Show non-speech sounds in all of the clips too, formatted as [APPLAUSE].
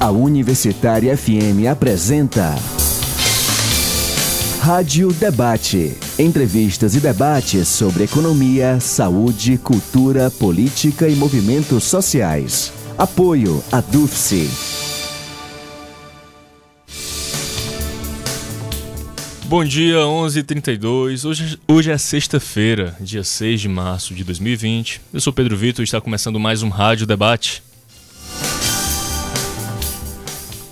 A Universitária FM apresenta Rádio Debate. Entrevistas e debates sobre economia, saúde, cultura, política e movimentos sociais. Apoio a DUFSE. Bom dia, 11h32. Hoje, hoje é sexta-feira, dia 6 de março de 2020. Eu sou Pedro Vitor e está começando mais um Rádio Debate.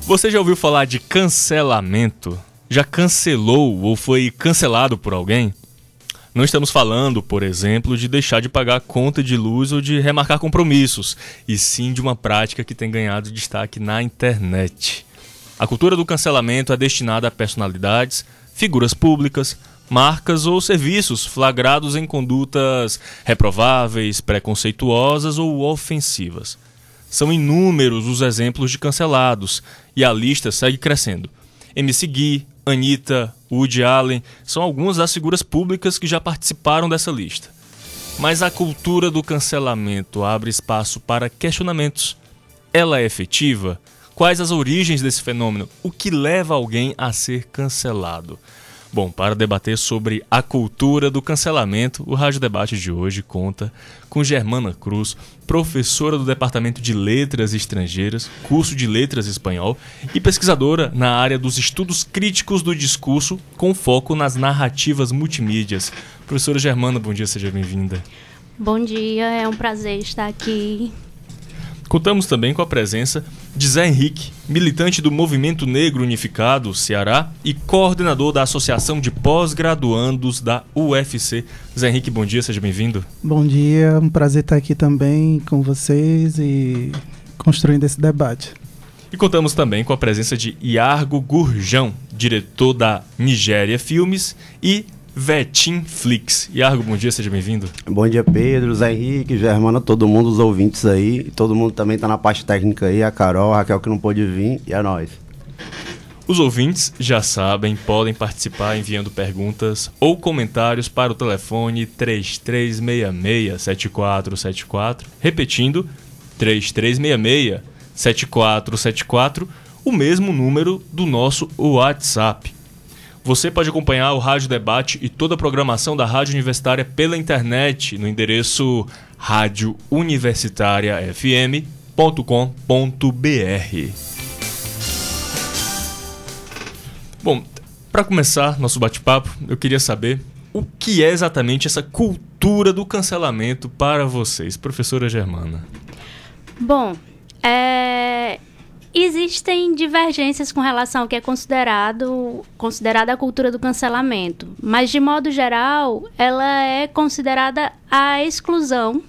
Você já ouviu falar de cancelamento? Já cancelou ou foi cancelado por alguém? Não estamos falando, por exemplo, de deixar de pagar conta de luz ou de remarcar compromissos, e sim de uma prática que tem ganhado destaque na internet. A cultura do cancelamento é destinada a personalidades, figuras públicas, marcas ou serviços flagrados em condutas reprováveis, preconceituosas ou ofensivas. São inúmeros os exemplos de cancelados e a lista segue crescendo. MC Gui, Anitta, Woody Allen são algumas das figuras públicas que já participaram dessa lista. Mas a cultura do cancelamento abre espaço para questionamentos. Ela é efetiva? Quais as origens desse fenômeno? O que leva alguém a ser cancelado? Bom, para debater sobre a cultura do cancelamento, o Rádio Debate de hoje conta com Germana Cruz, professora do Departamento de Letras Estrangeiras, curso de Letras Espanhol, e pesquisadora na área dos estudos críticos do discurso, com foco nas narrativas multimídias. Professora Germana, bom dia, seja bem-vinda. Bom dia, é um prazer estar aqui Contamos também com a presença de Zé Henrique, militante do Movimento Negro Unificado, Ceará, e coordenador da Associação de Pós-Graduandos da UFC. Zé Henrique, bom dia, seja bem-vindo. Bom dia, um prazer estar aqui também com vocês e construindo esse debate. E contamos também com a presença de Iargo Gurjão, diretor da Nigéria Filmes, e Vetim Flix. Iargo, bom dia, seja bem-vindo. Bom dia, Pedro, Zé Henrique, Germana, todo mundo, os ouvintes aí. Todo mundo também está na parte técnica aí, a Carol, a Raquel que não pôde vir, e a nós. Os ouvintes já sabem, podem participar enviando perguntas ou comentários para o telefone 3366-7474, repetindo, 3366-7474, o mesmo número do nosso WhatsApp. Você pode acompanhar o Rádio Debate e toda a programação da Rádio Universitária pela internet no endereço radiouniversitariafm.com.br. Bom, para começar nosso bate-papo, eu queria saber o que é exatamente essa cultura do cancelamento para vocês, professora Germana. Bom, é, Existem divergências com relação ao que é considerado considerada a cultura do cancelamento, mas de modo geral, ela é considerada a exclusão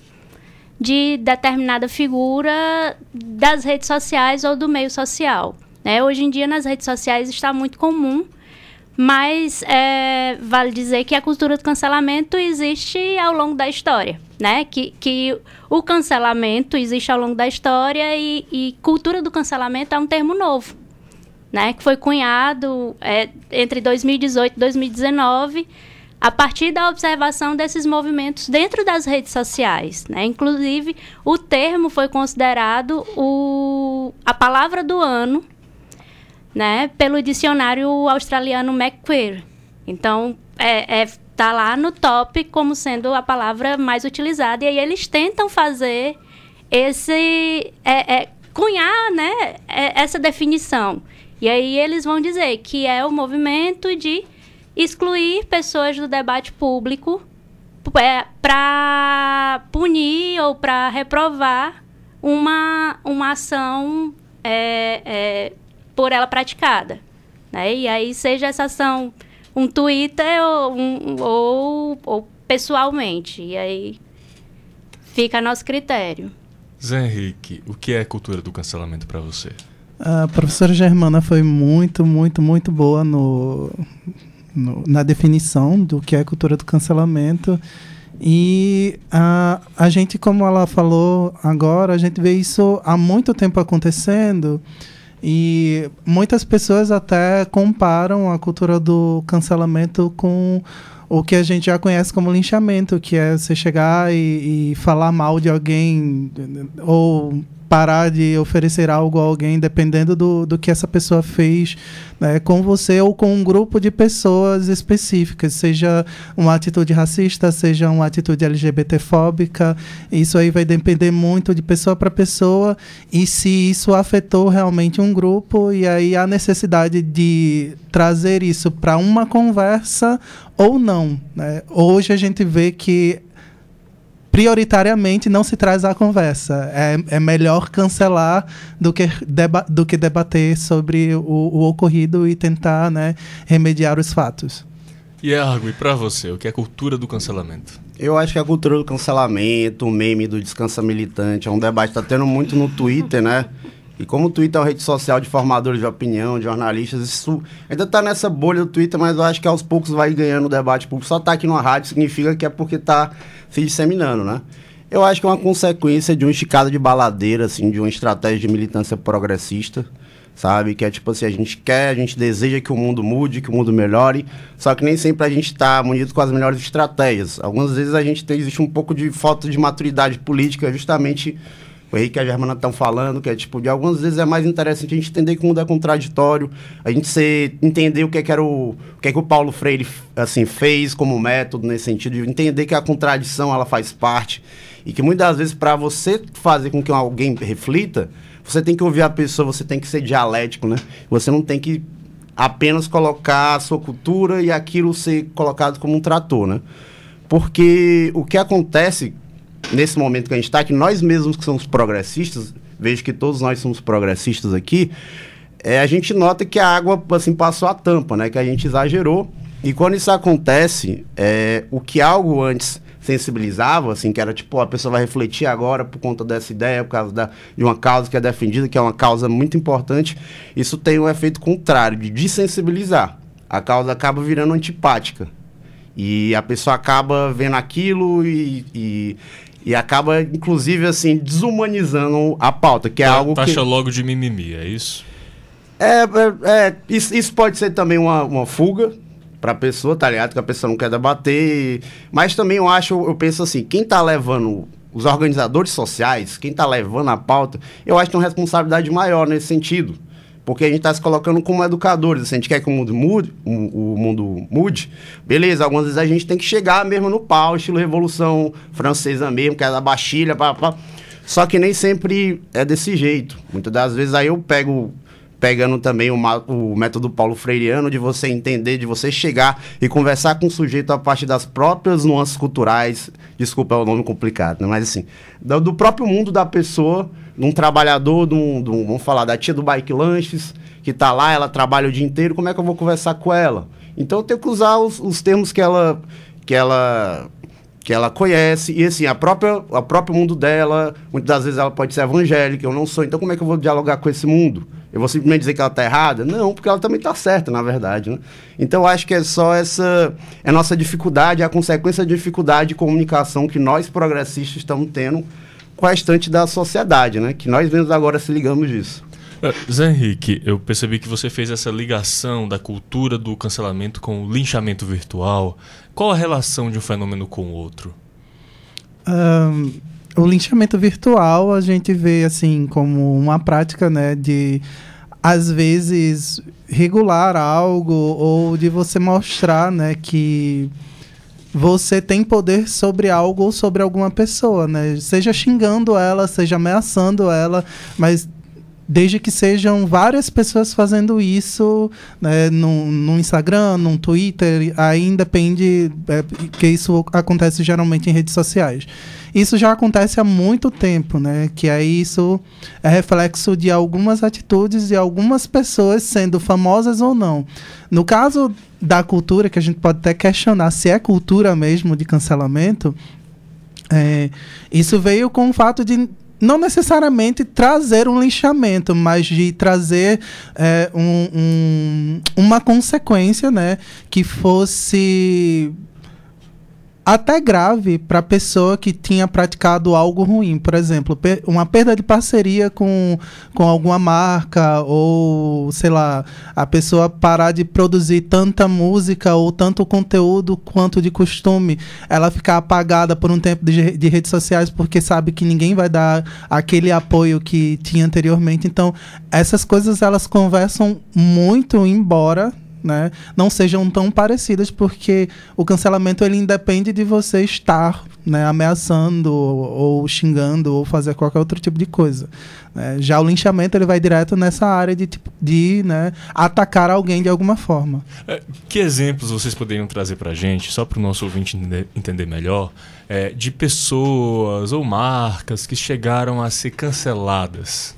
de determinada figura das redes sociais ou do meio social. Né? Hoje em dia, nas redes sociais está muito comum mas é, vale dizer que a cultura do cancelamento existe ao longo da história, né? Que, que o cancelamento existe ao longo da história e, e cultura do cancelamento é um termo novo, né? Que foi cunhado é, entre 2018 e 2019 a partir da observação desses movimentos dentro das redes sociais. Né? Inclusive, o termo foi considerado o, a palavra do ano né, pelo dicionário australiano McQueer. Então, é, é, tá lá no top como sendo a palavra mais utilizada. E aí eles tentam fazer esse... É, é, cunhar, né, é, essa definição. E aí eles vão dizer que é o movimento de excluir pessoas do debate público é, para punir ou para reprovar uma, uma ação é, é, por ela praticada. Né? E aí, seja essa ação um Twitter ou, um, ou, ou pessoalmente. E aí fica a nosso critério. Zé Henrique, o que é cultura do cancelamento para você? A professora Germana foi muito, muito, muito boa no, no, na definição do que é cultura do cancelamento. E a, a gente, como ela falou agora, a gente vê isso há muito tempo acontecendo. E muitas pessoas até comparam a cultura do cancelamento com o que a gente já conhece como linchamento, que é você chegar e, e falar mal de alguém ou parar de oferecer algo a alguém, dependendo do, do que essa pessoa fez né, com você ou com um grupo de pessoas específicas, seja uma atitude racista, seja uma atitude LGBTfóbica. Isso aí vai depender muito de pessoa para pessoa e se isso afetou realmente um grupo, e aí a necessidade de trazer isso para uma conversa ou não. Né? Hoje a gente vê que prioritariamente não se traz à conversa. É, é melhor cancelar do que, deba do que debater sobre o, o, ocorrido e tentar né, remediar os fatos. E Argo, e para você, o que é cultura do cancelamento? Eu acho que a cultura do cancelamento, o meme do descansa militante, é um debate que está tendo muito no Twitter, né? E como o Twitter é uma rede social de formadores de opinião, de jornalistas, isso ainda está nessa bolha do Twitter, mas eu acho que aos poucos vai ganhando o debate público. Só estar tá aqui numa rádio significa que é porque está se disseminando, né? Eu acho que é uma consequência de uma esticada de baladeira, assim, de uma estratégia de militância progressista, sabe? Que é tipo assim, a gente quer, a gente deseja que o mundo mude, que o mundo melhore, só que nem sempre a gente está munido com as melhores estratégias. Algumas vezes a gente tem, existe um pouco de falta de maturidade política, justamente o Henrique e a Germana estão falando, que é tipo, de algumas vezes é mais interessante a gente entender que o mundo é contraditório, a gente ser, entender o que é que era o, o que é que o Paulo Freire assim fez como método nesse sentido, de entender que a contradição ela faz parte e que muitas vezes para você fazer com que alguém reflita, você tem que ouvir a pessoa, você tem que ser dialético, né? Você não tem que apenas colocar a sua cultura e aquilo ser colocado como um trator, né? Porque o que acontece nesse momento que a gente está, que nós mesmos que somos progressistas, vejo que todos nós somos progressistas aqui, é, a gente nota que a água assim passou a tampa, né? Que a gente exagerou. E quando isso acontece, é, o que algo antes sensibilizava, assim, que era tipo, a pessoa vai refletir agora por conta dessa ideia, por causa da, de uma causa que é defendida, que é uma causa muito importante, isso tem um efeito contrário, de desensibilizar. A causa acaba virando antipática. E a pessoa acaba vendo aquilo e, e e acaba, inclusive, assim, desumanizando a pauta, que é algo taxa que... logo de mimimi, é isso? É, é, é isso, isso, pode ser também uma, uma fuga para a pessoa, tá ligado? Que a pessoa não quer debater. Mas também eu acho, eu penso assim, quem tá levando os organizadores sociais, quem tá levando a pauta, eu acho que tem uma responsabilidade maior nesse sentido. Porque a gente está se colocando como educadores. Se a gente quer que o mundo mude, o, o, mundo mude, beleza, algumas vezes a gente tem que chegar mesmo no pau, estilo Revolução Francesa mesmo, que é da Bastilha, pá, pá. Só que nem sempre é desse jeito. Muitas das vezes aí eu pego pegando também o, o, método Paulo Freireano de você entender, de você chegar e conversar com o sujeito a partir das próprias nuances culturais. Desculpa, é um nome complicado, né? mas assim, do, do próprio mundo da pessoa de um trabalhador, de um, de um, vamos falar, da tia do Bike Lanches, que está lá, ela trabalha o dia inteiro, como é que eu vou conversar com ela? Então eu tenho que usar os, os termos que ela, que ela que ela conhece, e assim, a própria, o próprio mundo dela, muitas das vezes ela pode ser evangélica, eu não sou, então como é que eu vou dialogar com esse mundo? Eu vou simplesmente dizer que ela está errada? Não, porque ela também está certa, na verdade. Né? Então, eu acho que é só essa. É nossa dificuldade, a consequência da dificuldade de comunicação que nós progressistas estamos tendo com a restante da sociedade, né? Que nós mesmos agora se ligamos disso. Uh, Zé Henrique, eu percebi que você fez essa ligação da cultura do cancelamento com o linchamento virtual. Qual a relação de um fenômeno com o outro? Um, o linchamento virtual a gente vê assim como uma prática, né, de às vezes regular algo ou de você mostrar, né, que você tem poder sobre algo ou sobre alguma pessoa, né? Seja xingando ela, seja ameaçando ela, mas desde que sejam várias pessoas fazendo isso né, no, no Instagram, no Twitter, aí depende é, que isso acontece geralmente em redes sociais. Isso já acontece há muito tempo, né? Que aí isso é reflexo de algumas atitudes de algumas pessoas sendo famosas ou não. No caso da cultura, que a gente pode até questionar se é cultura mesmo de cancelamento, é, isso veio com o fato de não necessariamente trazer um lixamento, mas de trazer é, um, um, uma consequência, né, que fosse até grave para a pessoa que tinha praticado algo ruim. Por exemplo, uma perda de parceria com, com alguma marca, ou sei lá, a pessoa parar de produzir tanta música ou tanto conteúdo quanto de costume, ela ficar apagada por um tempo de, de redes sociais porque sabe que ninguém vai dar aquele apoio que tinha anteriormente. Então, essas coisas elas conversam muito, embora né, não sejam tão parecidas, porque o cancelamento ele independe de você estar né, ameaçando ou, ou, xingando ou fazer qualquer outro tipo de coisa. Né? Já o linchamento ele vai direto nessa área de, de né, atacar alguém de alguma forma. É, que exemplos vocês poderiam trazer para a gente, só para o nosso ouvinte entender melhor, é, de pessoas ou marcas que chegaram a ser canceladas?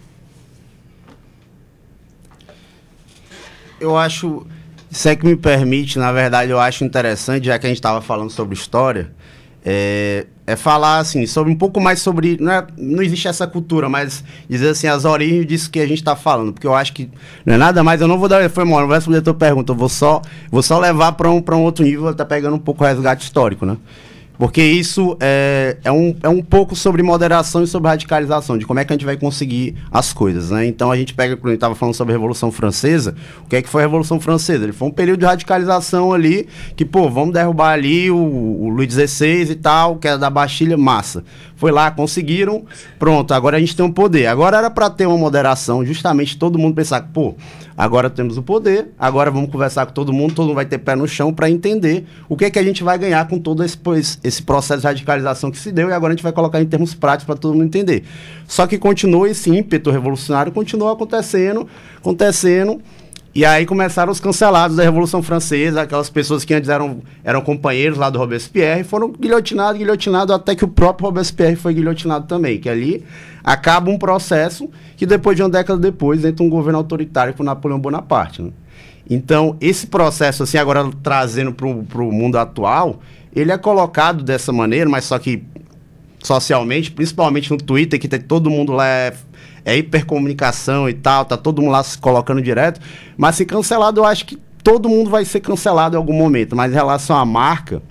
Eu acho se é que me permite, na verdade, eu acho interessante, já que a gente estava falando sobre história, é, é, falar assim sobre um pouco mais sobre não, é, não existe essa cultura mas dizer assim as origens disso que a gente está falando porque eu acho que não é nada mais eu não vou dar foi mal não vou responder a tua pergunta eu vou só vou só levar para um para um outro nível tá pegando um pouco o resgate histórico né porque isso é, é, um, é um pouco sobre moderação e sobre radicalização, de como é que a gente vai conseguir as coisas, né? Então a gente pega, quando a gente estava falando sobre a Revolução Francesa, o que é que foi a Revolução Francesa? Ele foi um período de radicalização ali, que, pô, vamos derrubar ali o, o Luís XVI e tal, que era da Bastilha, massa. Foi lá, conseguiram, pronto, agora a gente tem um poder. Agora era para ter uma moderação, justamente todo mundo pensar, pô, agora temos o poder, agora vamos conversar com todo mundo, todo mundo vai ter pé no chão para entender o que é que a gente vai ganhar com todo esse, esse processo de radicalização que se deu e agora a gente vai colocar em termos práticos para todo mundo entender. Só que continua esse ímpeto revolucionário, continua acontecendo, acontecendo. E aí começaram os cancelados da Revolução Francesa, aquelas pessoas que antes eram, eram companheiros lá do Robespierre, foram guilhotinados, guilhotinados, até que o próprio Robespierre foi guilhotinado também, que ali acaba um processo que depois de uma década depois entra um governo autoritário por Napoleão Bonaparte. Né? Então, esse processo, assim, agora trazendo para o mundo atual, ele é colocado dessa maneira, mas só que socialmente, principalmente no Twitter, que tem todo mundo lá é, é hipercomunicação e tal, tá todo mundo lá se colocando direto. Mas se cancelado, eu acho que todo mundo vai ser cancelado em algum momento. Mas em relação à marca,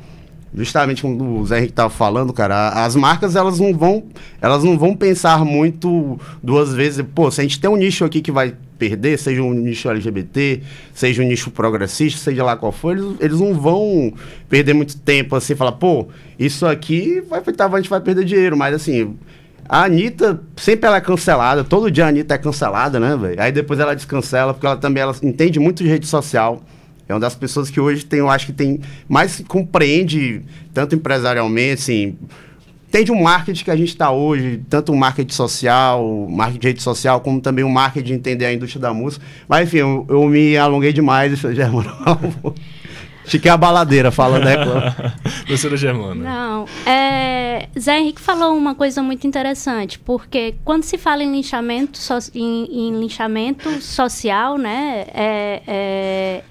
justamente como o Zé Henrique estava falando, cara, as marcas elas não vão, elas não vão pensar muito duas vezes, pô, se a gente tem um nicho aqui que vai perder, seja um nicho LGBT, seja um nicho progressista, seja lá qual for, eles, eles não vão perder muito tempo assim, falar, pô, isso aqui vai afetar, a gente vai perder dinheiro, mas assim, a Anitta, sempre ela é cancelada, todo dia a Anitta é cancelada, né, velho? Aí depois ela descancela, porque ela também ela entende muito de rede social. É uma das pessoas que hoje tem, eu acho que tem mais compreende, tanto empresarialmente, assim, entende o marketing que a gente está hoje, tanto o marketing social, marketing de rede social, como também o marketing de entender a indústria da música. Mas, enfim, eu, eu me alonguei demais, [LAUGHS] Germano. Fiquei a baladeira falando, né? [LAUGHS] Professora Germana. Não, é, Zé Henrique falou uma coisa muito interessante, porque quando se fala em linchamento, so, em, em, linchamento social, né, é, é,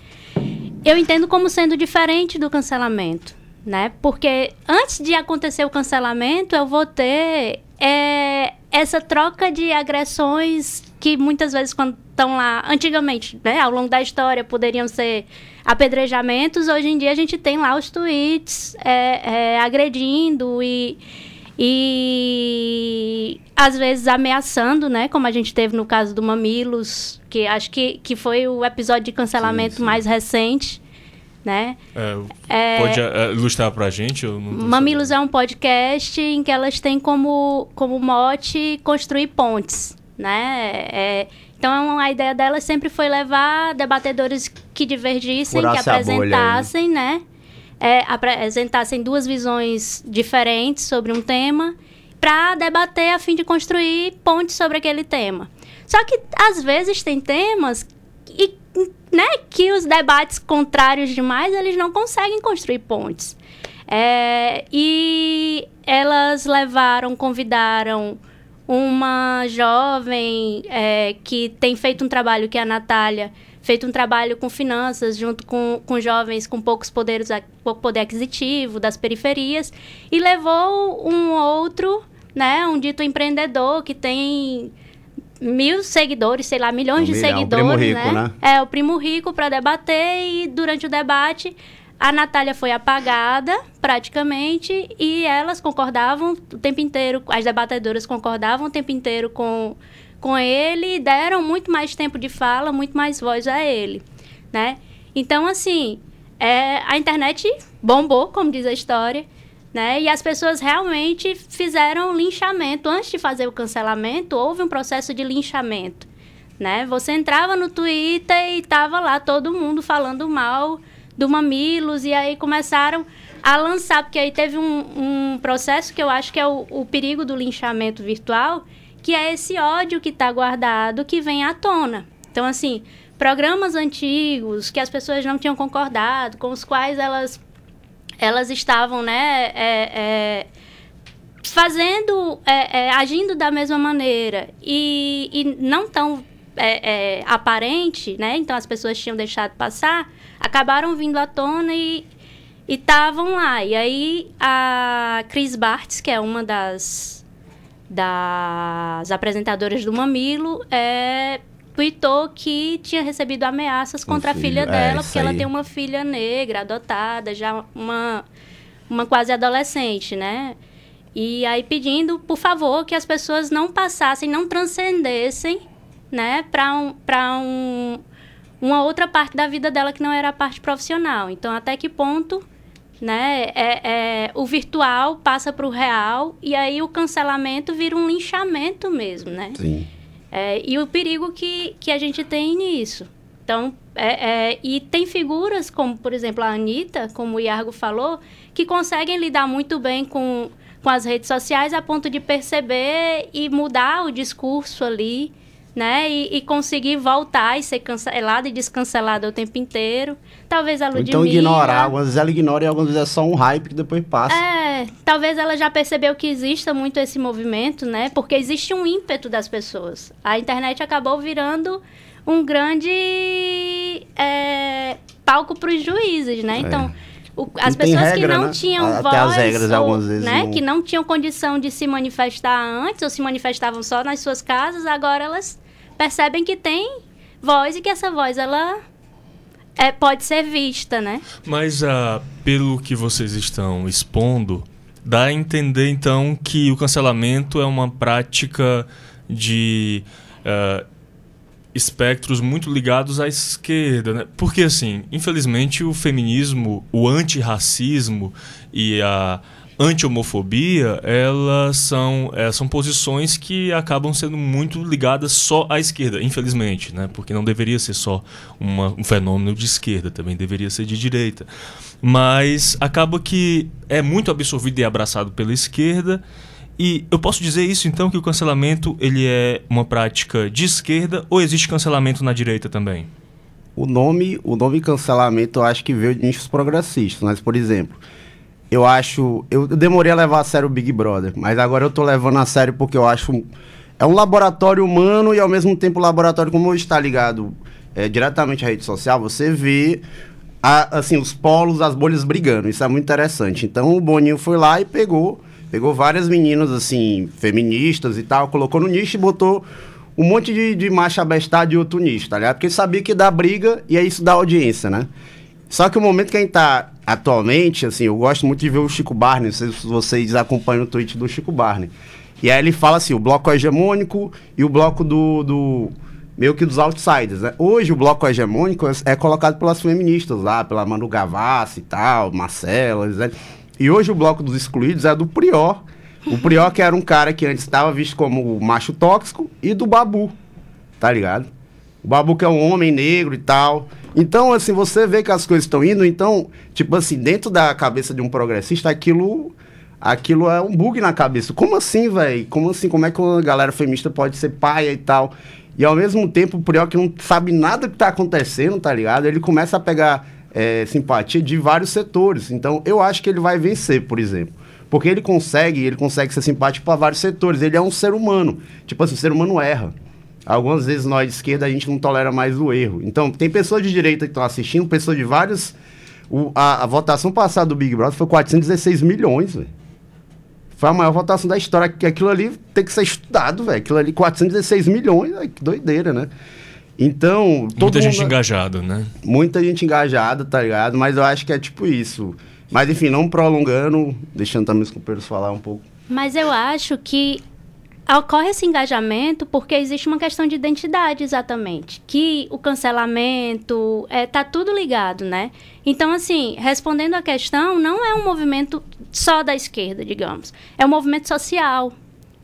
eu entendo como sendo diferente do cancelamento né? Porque antes de acontecer o cancelamento, eu vou ter é, essa troca de agressões que muitas vezes quando estão lá, antigamente, né, ao longo da história, poderiam ser apedrejamentos. Hoje em dia a gente tem lá os tweets é, é, agredindo e e às vezes ameaçando, né? Como a gente teve no caso do Mamilos, que acho que, que foi o episódio de cancelamento sim, sim. mais recente né? É, é, pode é, ilustrar pra gente? Mamilos é um podcast em que elas têm como, como mote construir pontes, né? É, então a ideia delas sempre foi levar debatedores que divergissem, que apresentassem, né? É, apresentassem duas visões diferentes sobre um tema para debater a fim de construir pontes sobre aquele tema. Só que às vezes tem temas e né, que os debates contrários demais, eles não conseguem construir pontes. É, e elas levaram, convidaram uma jovem é, que tem feito um trabalho, que é a Natália, feito um trabalho com finanças, junto com, com jovens com poucos poderes, pouco poder aquisitivo, das periferias, e levou um outro, né, um dito empreendedor que tem mil seguidores, sei lá, milhões um de milhão, seguidores, o primo rico, né? né? É, o primo rico para debater e durante o debate a Natália foi apagada, praticamente, e elas concordavam o tempo inteiro, as debatedoras concordavam o tempo inteiro com, com ele e deram muito mais tempo de fala, muito mais voz a ele, né? Então, assim, é, a internet bombou, como diz a história, né? E as pessoas realmente fizeram linchamento. Antes de fazer o cancelamento, houve um processo de linchamento, né? Você entrava no Twitter e tava lá todo mundo falando mal do Mamilos, e aí começaram a lançar, porque aí teve um, um processo que eu acho que é o, o, perigo do linchamento virtual, que é esse ódio que está guardado, que vem à tona. Então, assim, programas antigos que as pessoas não tinham concordado, com os quais elas, elas estavam, né, é, é, fazendo, é, é agindo da mesma maneira e, e não tão é, é, aparente, né, então as pessoas tinham deixado passar, acabaram vindo à tona e estavam lá. E aí a Cris Bartz, que é uma das, das apresentadoras do Mamilo, é, tweetou que tinha recebido ameaças contra um a filha dela, é, porque ela tem uma filha negra, adotada, já uma, uma quase adolescente, né? E aí pedindo, por favor, que as pessoas não passassem, não transcendessem, né, para um, um, uma outra parte da vida dela que não era a parte profissional. Então, até que ponto né, é, é o virtual passa para o real e aí o cancelamento vira um linchamento mesmo, né? Sim. É, e o perigo que, que a gente tem nisso. Então, é, é, e tem figuras como, por exemplo, a Anitta, como o Iargo falou, que conseguem lidar muito bem com, com as redes sociais a ponto de perceber e mudar o discurso ali né? E, e, conseguir voltar e ser cancelada e descancelada o tempo inteiro. Talvez a Ludmilla... Então ignorar, algumas vezes ela ignora e algumas vezes é só um hype que depois passa. É, talvez ela já percebeu que exista muito esse movimento, né? Porque existe um ímpeto das pessoas. A internet acabou virando um grande é, palco para os juízes, né? É. Então... O, as pessoas regra, que não né? tinham Até voz, as regras, ou, algumas vezes né, não... que não tinham condição de se manifestar antes, ou se manifestavam só nas suas casas, agora elas percebem que tem voz e que essa voz ela é, pode ser vista, né? Mas uh, pelo que vocês estão expondo, dá a entender então que o cancelamento é uma prática de uh, espectros muito ligados à esquerda, né? Porque assim, infelizmente o feminismo, o antirracismo e a anti-homofobia, elas são, é, são posições que acabam sendo muito ligadas só à esquerda, infelizmente, né? porque não deveria ser só uma, um fenômeno de esquerda, também deveria ser de direita. Mas acaba que é muito absorvido e abraçado pela esquerda. E eu posso dizer isso então que o cancelamento ele é uma prática de esquerda ou existe cancelamento na direita também? O nome, o nome cancelamento eu acho que veio de nichos progressistas, mas por exemplo, eu acho. Eu demorei a levar a sério o Big Brother, mas agora eu tô levando a sério porque eu acho. É um laboratório humano e ao mesmo tempo laboratório, como está ligado é, diretamente à rede social, você vê a, assim, os polos, as bolhas brigando. Isso é muito interessante. Então o Boninho foi lá e pegou. Pegou várias meninas, assim, feministas e tal, colocou no nicho e botou um monte de, de macha bestada de outro nicho, tá ligado? Porque sabia que dá briga e é isso dá audiência, né? Só que o momento que a gente tá atualmente, assim, eu gosto muito de ver o Chico Barney, não sei se vocês acompanham o tweet do Chico Barney. E aí ele fala assim, o bloco hegemônico e o bloco do, do meio que dos outsiders, né? Hoje o bloco hegemônico é, é colocado pelas feministas lá, pela Manu Gavassi e tal, Marcela, né? E hoje o bloco dos excluídos é do Prior. O Prior que era um cara que antes estava visto como macho tóxico e do Babu, tá ligado? O Babu que é um homem negro e tal. Então, assim, você vê que as coisas estão indo, então, tipo assim, dentro da cabeça de um progressista, aquilo aquilo é um bug na cabeça. Como assim, velho? Como assim? Como é que a galera feminista pode ser paia e tal? E ao mesmo tempo, o Prior que não sabe nada que tá acontecendo, tá ligado? Ele começa a pegar é, simpatia de vários setores. Então, eu acho que ele vai vencer, por exemplo. Porque ele consegue, ele consegue ser simpático para vários setores. Ele é um ser humano. Tipo assim, o ser humano erra. Algumas vezes nós de esquerda a gente não tolera mais o erro. Então, tem pessoas de direita que estão assistindo, pessoas de vários. O, a, a, votação passada do Big Brother foi 416 milhões, velho. Foi a maior votação da história. Que aquilo ali tem que ser estudado, velho. Aquilo ali, 416 milhões, véio, que doideira, né? Então, todo Muita mundo- gente engajada, né? muita gente engajada, tá ligado? Mas eu acho que é tipo isso. Mas enfim, não prolongando, deixando também os companheiros falar um pouco. Mas eu acho que ocorre esse engajamento porque existe uma questão de identidade, exatamente. Que o cancelamento, é, tá tudo ligado, né? Então, assim, respondendo à questão, não é um movimento só da esquerda, digamos. É um movimento social,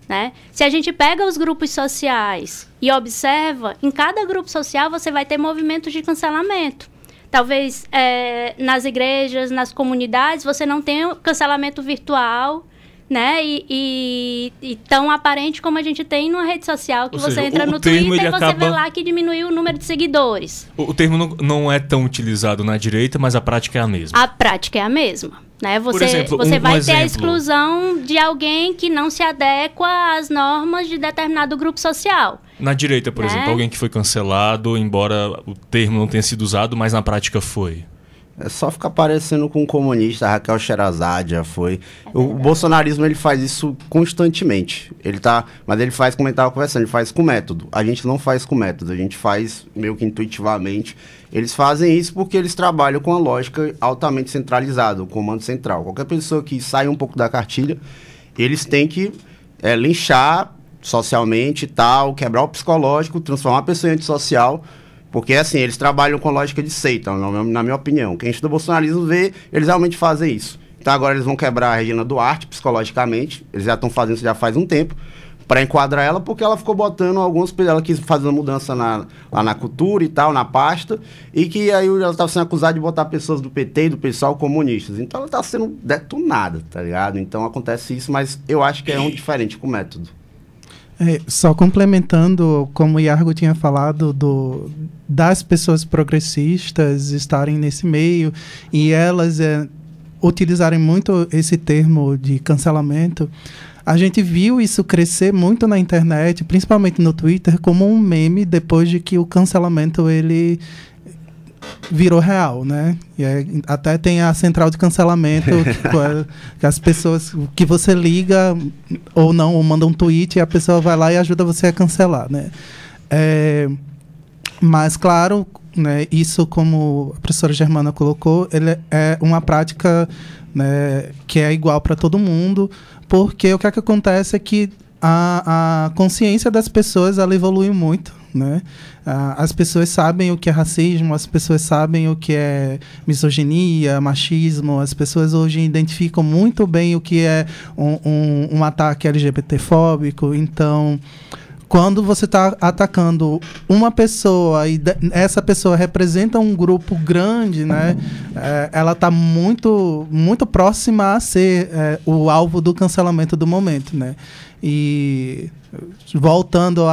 né? Se a gente pega os grupos sociais e observa, em cada grupo social você vai ter movimentos de cancelamento. Talvez é, nas igrejas, nas comunidades, você não tenha cancelamento virtual, né? E, e- e tão aparente como a gente tem numa rede social, que Ou você seja, entra o- no o termo, Twitter ele e você acaba- vê lá que diminuiu o número de seguidores. O, o termo não, não é tão utilizado na direita, mas a prática é a mesma. A prática é a mesma. Né? Você, exemplo, você um- um vai ter a exemplo. exclusão de alguém que não se adequa às normas de determinado grupo social. Na direita, por Né? exemplo, alguém que foi cancelado, embora o termo não tenha sido usado, mas na prática foi. É só ficar parecendo com um comunista, Raquel Sherazade já foi. o, o bolsonarismo ele faz isso constantemente. Ele tá, mas ele faz como ele tava conversando, ele faz com método. A gente não faz com método, a gente faz meio que intuitivamente. Eles fazem isso porque eles trabalham com a lógica altamente centralizada, o comando central. Qualquer pessoa que sai um pouco da cartilha, eles têm que é, linchar socialmente e tal, quebrar o psicológico, transformar a pessoa em antissocial. Porque, assim, eles trabalham com lógica de seita, na minha, opinião. Quem estuda bolsonarismo vê, eles realmente fazem isso. Então, agora eles vão quebrar a Regina Duarte psicologicamente. Eles já estão fazendo isso já faz um tempo. Para enquadrar ela, porque ela ficou botando alguns. Ela quis fazer uma mudança na, lá na cultura e tal, na pasta. E que aí ela estava sendo acusada de botar pessoas do PT e do pessoal comunistas. Então, ela está sendo detonada, tá ligado? Então, acontece isso, mas eu acho que é um diferente com o método. É, só complementando, como o Iargo tinha falado, do, das pessoas progressistas estarem nesse meio e elas é, utilizarem muito esse termo de cancelamento, a gente viu isso crescer muito na internet, principalmente no Twitter, como um meme depois de que o cancelamento ele virou real, né? E aí, até tem a central de cancelamento, [LAUGHS] que, é- que as pessoas que você liga ou não, ou manda um tweet e a pessoa vai lá e ajuda você a cancelar, né? É, mas claro, né, isso como a professora Germana colocou, ele é uma prática né, que é igual para todo mundo, porque o que, é que acontece é que a, a consciência das pessoas ela evolui muito, né? Ah, as pessoas sabem o que é racismo, as pessoas sabem o que é misoginia, machismo, as pessoas hoje identificam muito bem o que é um, um, um ataque LGBTfóbico, então quando você está atacando uma pessoa e essa pessoa representa um grupo grande, né? é, ela está muito, muito próxima a ser é, o alvo do cancelamento do momento, né? E voltando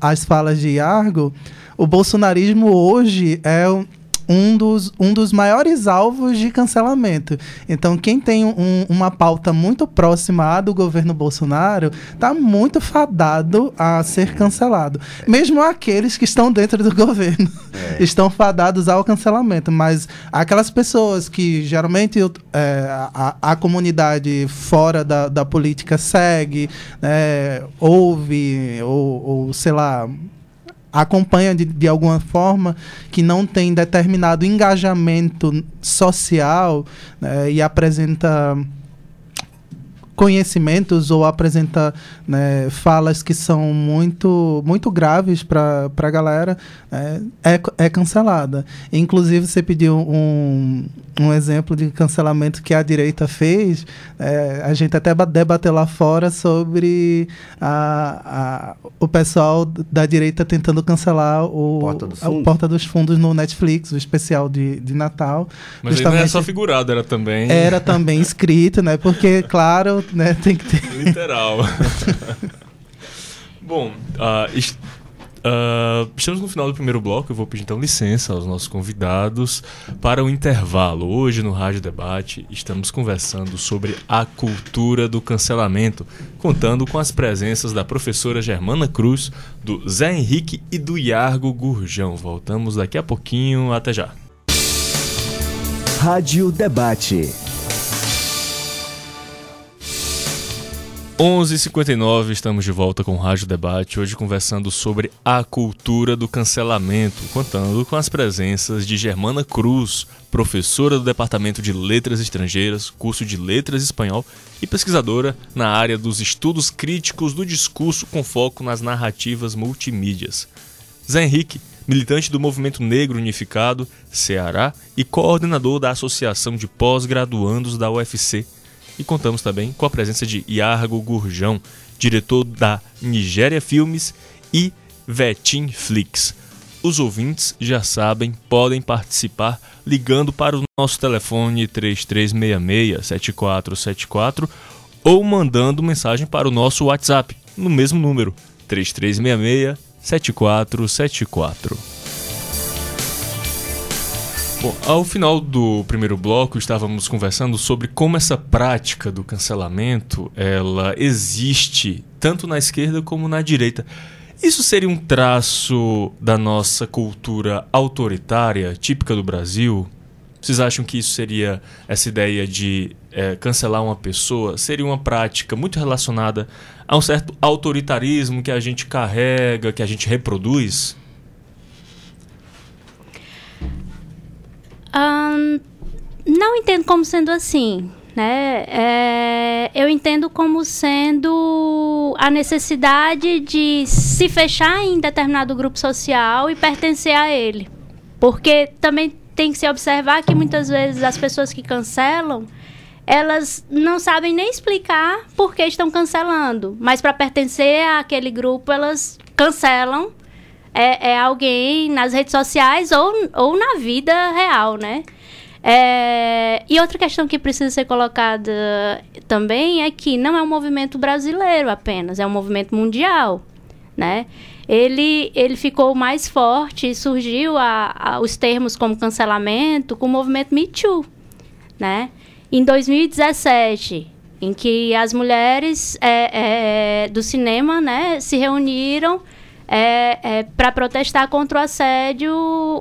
às falas de Argo, o bolsonarismo hoje é um- dos, um dos maiores alvos de cancelamento. Então, quem tem um- uma pauta muito próxima à do governo Bolsonaro está muito fadado a ser cancelado. Mesmo aqueles que estão dentro do [LAUGHS] governo estão fadados ao cancelamento. Mas aquelas pessoas que geralmente é, a, a comunidade fora da, da política segue, né, ouve, ou, ou sei lá acompanha de, de alguma forma que não tem determinado engajamento social né, e apresenta conhecimentos ou apresenta né, falas que são muito muito graves para a galera né, é, é cancelada inclusive você pediu um, um exemplo de cancelamento que a direita fez é, a gente até ba- debateu lá fora sobre a, a- o pessoal da direita tentando cancelar o Porta dos a- Fundos. Porta dos Fundos no Netflix o especial de, de Natal Mas aí não é só figurado, era também era também escrito, né? Porque, claro, né, tem que ter. literal. [LAUGHS] Bom, ah, est- ah, estamos no final do primeiro bloco. Eu vou pedir então licença aos nossos convidados para o intervalo. Hoje no Rádio Debate estamos conversando sobre a cultura do cancelamento, contando com as presenças da professora Germana Cruz, do Zé Henrique e do Iargo Gurjão. Voltamos daqui a pouquinho. Até já. Rádio Debate. 11h59, estamos de volta com o Rádio Debate, hoje conversando sobre a cultura do cancelamento, contando com as presenças de Germana Cruz, professora do Departamento de Letras Estrangeiras, curso de Letras Espanhol e pesquisadora na área dos estudos críticos do discurso com foco nas narrativas multimídias. Zé Henrique, militante do Movimento Negro Unificado, Ceará, e coordenador da Associação de Pós-Graduandos da UFC e contamos também com a presença de Iargo Gurjão, diretor da Nigéria Filmes e Vetin Flix. Os ouvintes já sabem, podem participar ligando para o nosso telefone 3366-7474 ou mandando mensagem para o nosso WhatsApp no mesmo número 3366-7474. Bom, ao final do primeiro bloco estávamos conversando sobre como essa prática do cancelamento ela existe tanto na esquerda como na direita. Isso seria um traço da nossa cultura autoritária típica do Brasil? Vocês acham que isso seria essa ideia de é, cancelar uma pessoa? Seria uma prática muito relacionada a um certo autoritarismo que a gente carrega, que a gente reproduz? Não entendo como sendo assim. Né? É, eu entendo como sendo a necessidade de se fechar em determinado grupo social e pertencer a ele. Porque também tem que se observar que muitas vezes as pessoas que cancelam, elas não sabem nem explicar por que estão cancelando. Mas para pertencer àquele grupo, elas cancelam é, é alguém nas redes sociais ou, ou na vida real, né? É, e outra questão que precisa ser colocada também é que não é um movimento brasileiro apenas, é um movimento mundial, né? Ele, ele ficou mais forte, surgiu a, a, os termos como cancelamento com o movimento Me Too, né? Em 2017, em que as mulheres é, é, do cinema né, se reuniram é, é para protestar contra o assédio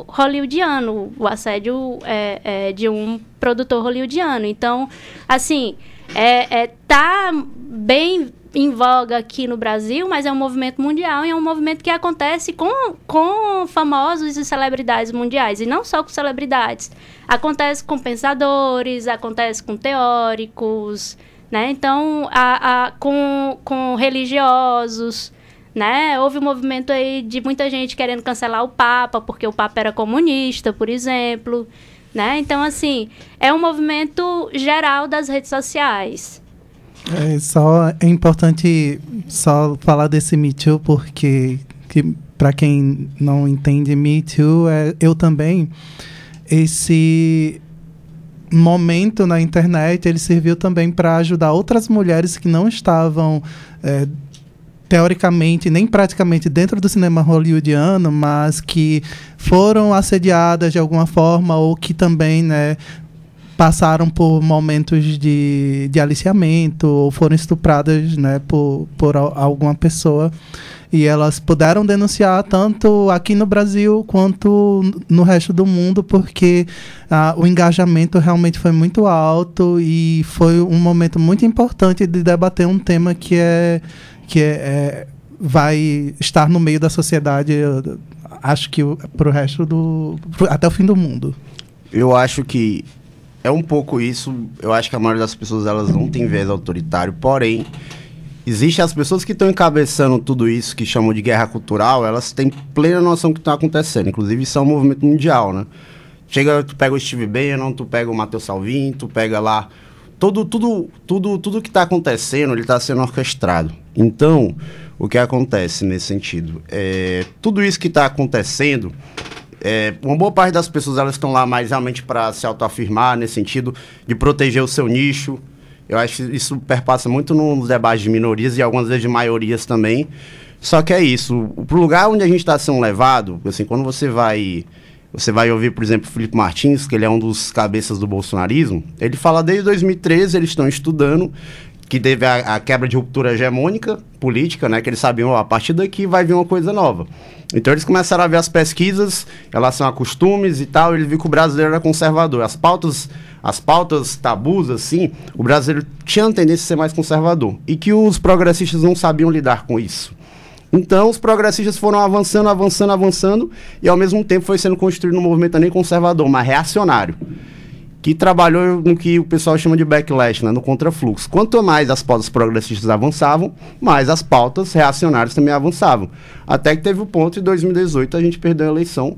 hollywoodiano, o assédio é, é, de um produtor hollywoodiano. Então, assim, é, é, tá bem em voga aqui no Brasil, mas é um movimento mundial e é um movimento que acontece com, com famosos e celebridades mundiais, e não só com celebridades. Acontece com pensadores, acontece com teóricos, né? Então, a, a, com, com religiosos, né? Houve um movimento aí de muita gente querendo cancelar o Papa, porque o Papa era comunista, por exemplo, né? Então, assim, é um movimento geral das redes sociais. É, só é importante só falar desse Me Too, porque que, para quem não entende Me Too, é, eu também, esse momento na internet, ele serviu também para ajudar outras mulheres que não estavam... É, teoricamente nem praticamente dentro do cinema hollywoodiano, mas que foram assediadas de alguma forma ou que também, né, passaram por momentos de, de aliciamento ou foram estupradas, né, por, por alguma pessoa e elas puderam denunciar tanto aqui no Brasil quanto no resto do mundo, porque ah, o engajamento realmente foi muito alto e foi um momento muito importante de debater um tema que é que é, é, vai estar no meio da sociedade, acho que para o resto do. até o fim do mundo. Eu acho que é um pouco isso. Eu acho que a maioria das pessoas elas não tem viés autoritário, porém. Existem as pessoas que estão encabeçando tudo isso, que chamam de guerra cultural, elas têm plena noção do que está acontecendo. Inclusive, isso é um movimento mundial, né? Chega, tu pega o Steve Bannon, tu pega o Matheus Salvin, tu pega lá todo, tudo, tudo, tudo que está acontecendo, ele está sendo orquestrado. Então, o que acontece nesse sentido? É, tudo isso que está acontecendo, é, uma boa parte das pessoas elas estão lá mais realmente para se autoafirmar, nesse sentido de proteger o seu nicho. Eu acho que isso perpassa muito nos debates de minorias e algumas vezes de maiorias também. Só que é isso, o lugar onde a gente está sendo levado, assim, quando você vai você vai ouvir, por exemplo, Felipe Martins, que ele é um dos cabeças do bolsonarismo. Ele fala desde 2013, eles estão estudando que teve a, a, quebra de ruptura hegemônica política, né? Que eles sabiam, a partir daqui vai vir uma coisa nova. Então eles começaram a ver as pesquisas em relação a costumes e tal, eles viram que o brasileiro era conservador. As pautas as pautas tabus, assim, o brasileiro tinha a tendência a ser mais conservador. E que os progressistas não sabiam lidar com isso. Então, os progressistas foram avançando, avançando, avançando, e ao mesmo tempo foi sendo construído um movimento nem conservador, mas reacionário que trabalhou no que o pessoal chama de backlash, né, no contrafluxo. Quanto mais as pautas progressistas avançavam, mais as pautas reacionárias também avançavam. Até que teve o ponto em 2018 a gente perdeu a eleição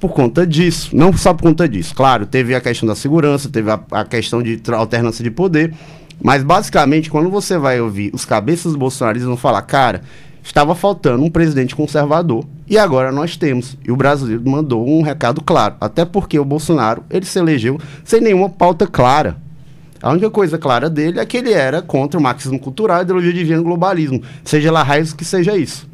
por conta disso. Não só por conta disso. Claro, teve a questão da segurança, teve a, a questão de alternância de poder. Mas basicamente, quando você vai ouvir os cabeças bolsonaristas vão falar, cara, estava faltando um presidente conservador e agora nós temos. E o brasileiro mandou um recado claro, até porque o Bolsonaro ele se elegeu sem nenhuma pauta clara. A única coisa clara dele é que ele era contra o marxismo cultural e ideologia de no globalismo, seja lá raios que seja isso.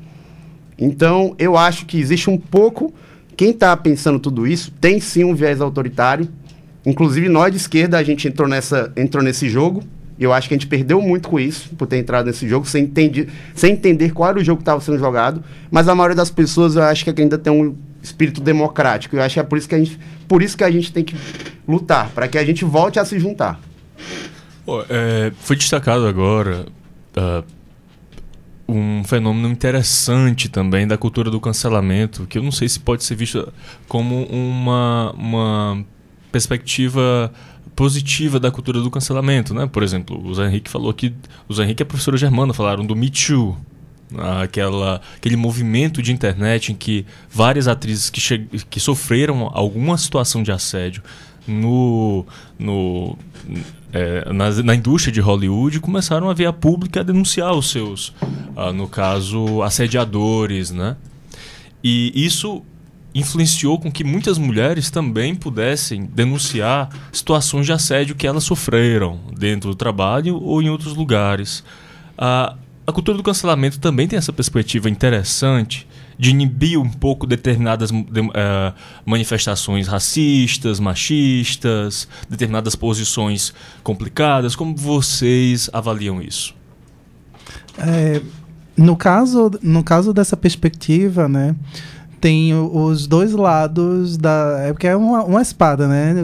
Então, eu acho que existe um pouco. Quem está pensando tudo isso tem sim um viés autoritário. Inclusive, nós de esquerda, a gente entrou, nessa, entrou nesse jogo eu acho que a gente perdeu muito com isso, por ter entrado nesse jogo, sem, entendi, sem entender qual era o jogo que estava sendo jogado. Mas a maioria das pessoas, eu acho que ainda tem um espírito democrático. Eu acho que é por isso que a gente, por isso que a gente tem que lutar, para que a gente volte a se juntar. é, foi destacado agora uh, um fenômeno interessante também da cultura do cancelamento, que eu não sei se pode ser visto como uma, uma perspectiva positiva da cultura do cancelamento, né? Por exemplo, o Zé Henrique falou que o Zé Henrique e a professora Germana falaram do Me Too, aquela, aquele movimento de internet em que várias atrizes que, que sofreram alguma situação de assédio no, no, é, na, na, indústria de Hollywood começaram a via pública a denunciar os seus, ah, no caso, assediadores, né? E isso influenciou com que muitas mulheres também pudessem denunciar situações de assédio que elas sofreram dentro do trabalho ou em outros lugares. A, a cultura do cancelamento também tem essa perspectiva interessante de inibir um pouco determinadas de, uh, manifestações racistas, machistas, determinadas posições complicadas. Como vocês avaliam isso? É, no caso, no caso dessa perspectiva, né? Tem os dois lados da. É porque é uma, uma espada, né?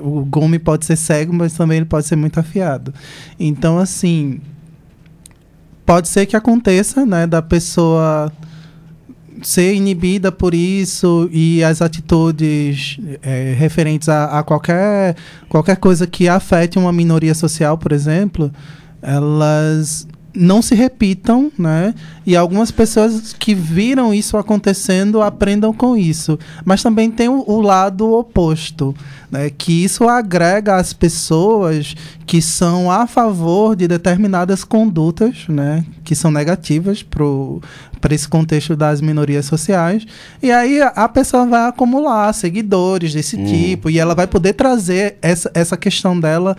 O gume pode ser cego, mas também ele pode ser muito afiado. Então, assim. Pode ser que aconteça, né? Da pessoa ser inibida por isso e as atitudes é, referentes a, a, qualquer, qualquer coisa que afete uma minoria social, por exemplo, elas não se repitam, né? E algumas pessoas que viram isso acontecendo aprendam com isso. Mas também tem o, o, lado oposto, né? Que isso agrega as pessoas que são a favor de determinadas condutas, né? Que são negativas para esse contexto das minorias sociais. E aí a, a pessoa vai acumular seguidores desse hum. tipo e ela vai poder trazer essa, essa questão dela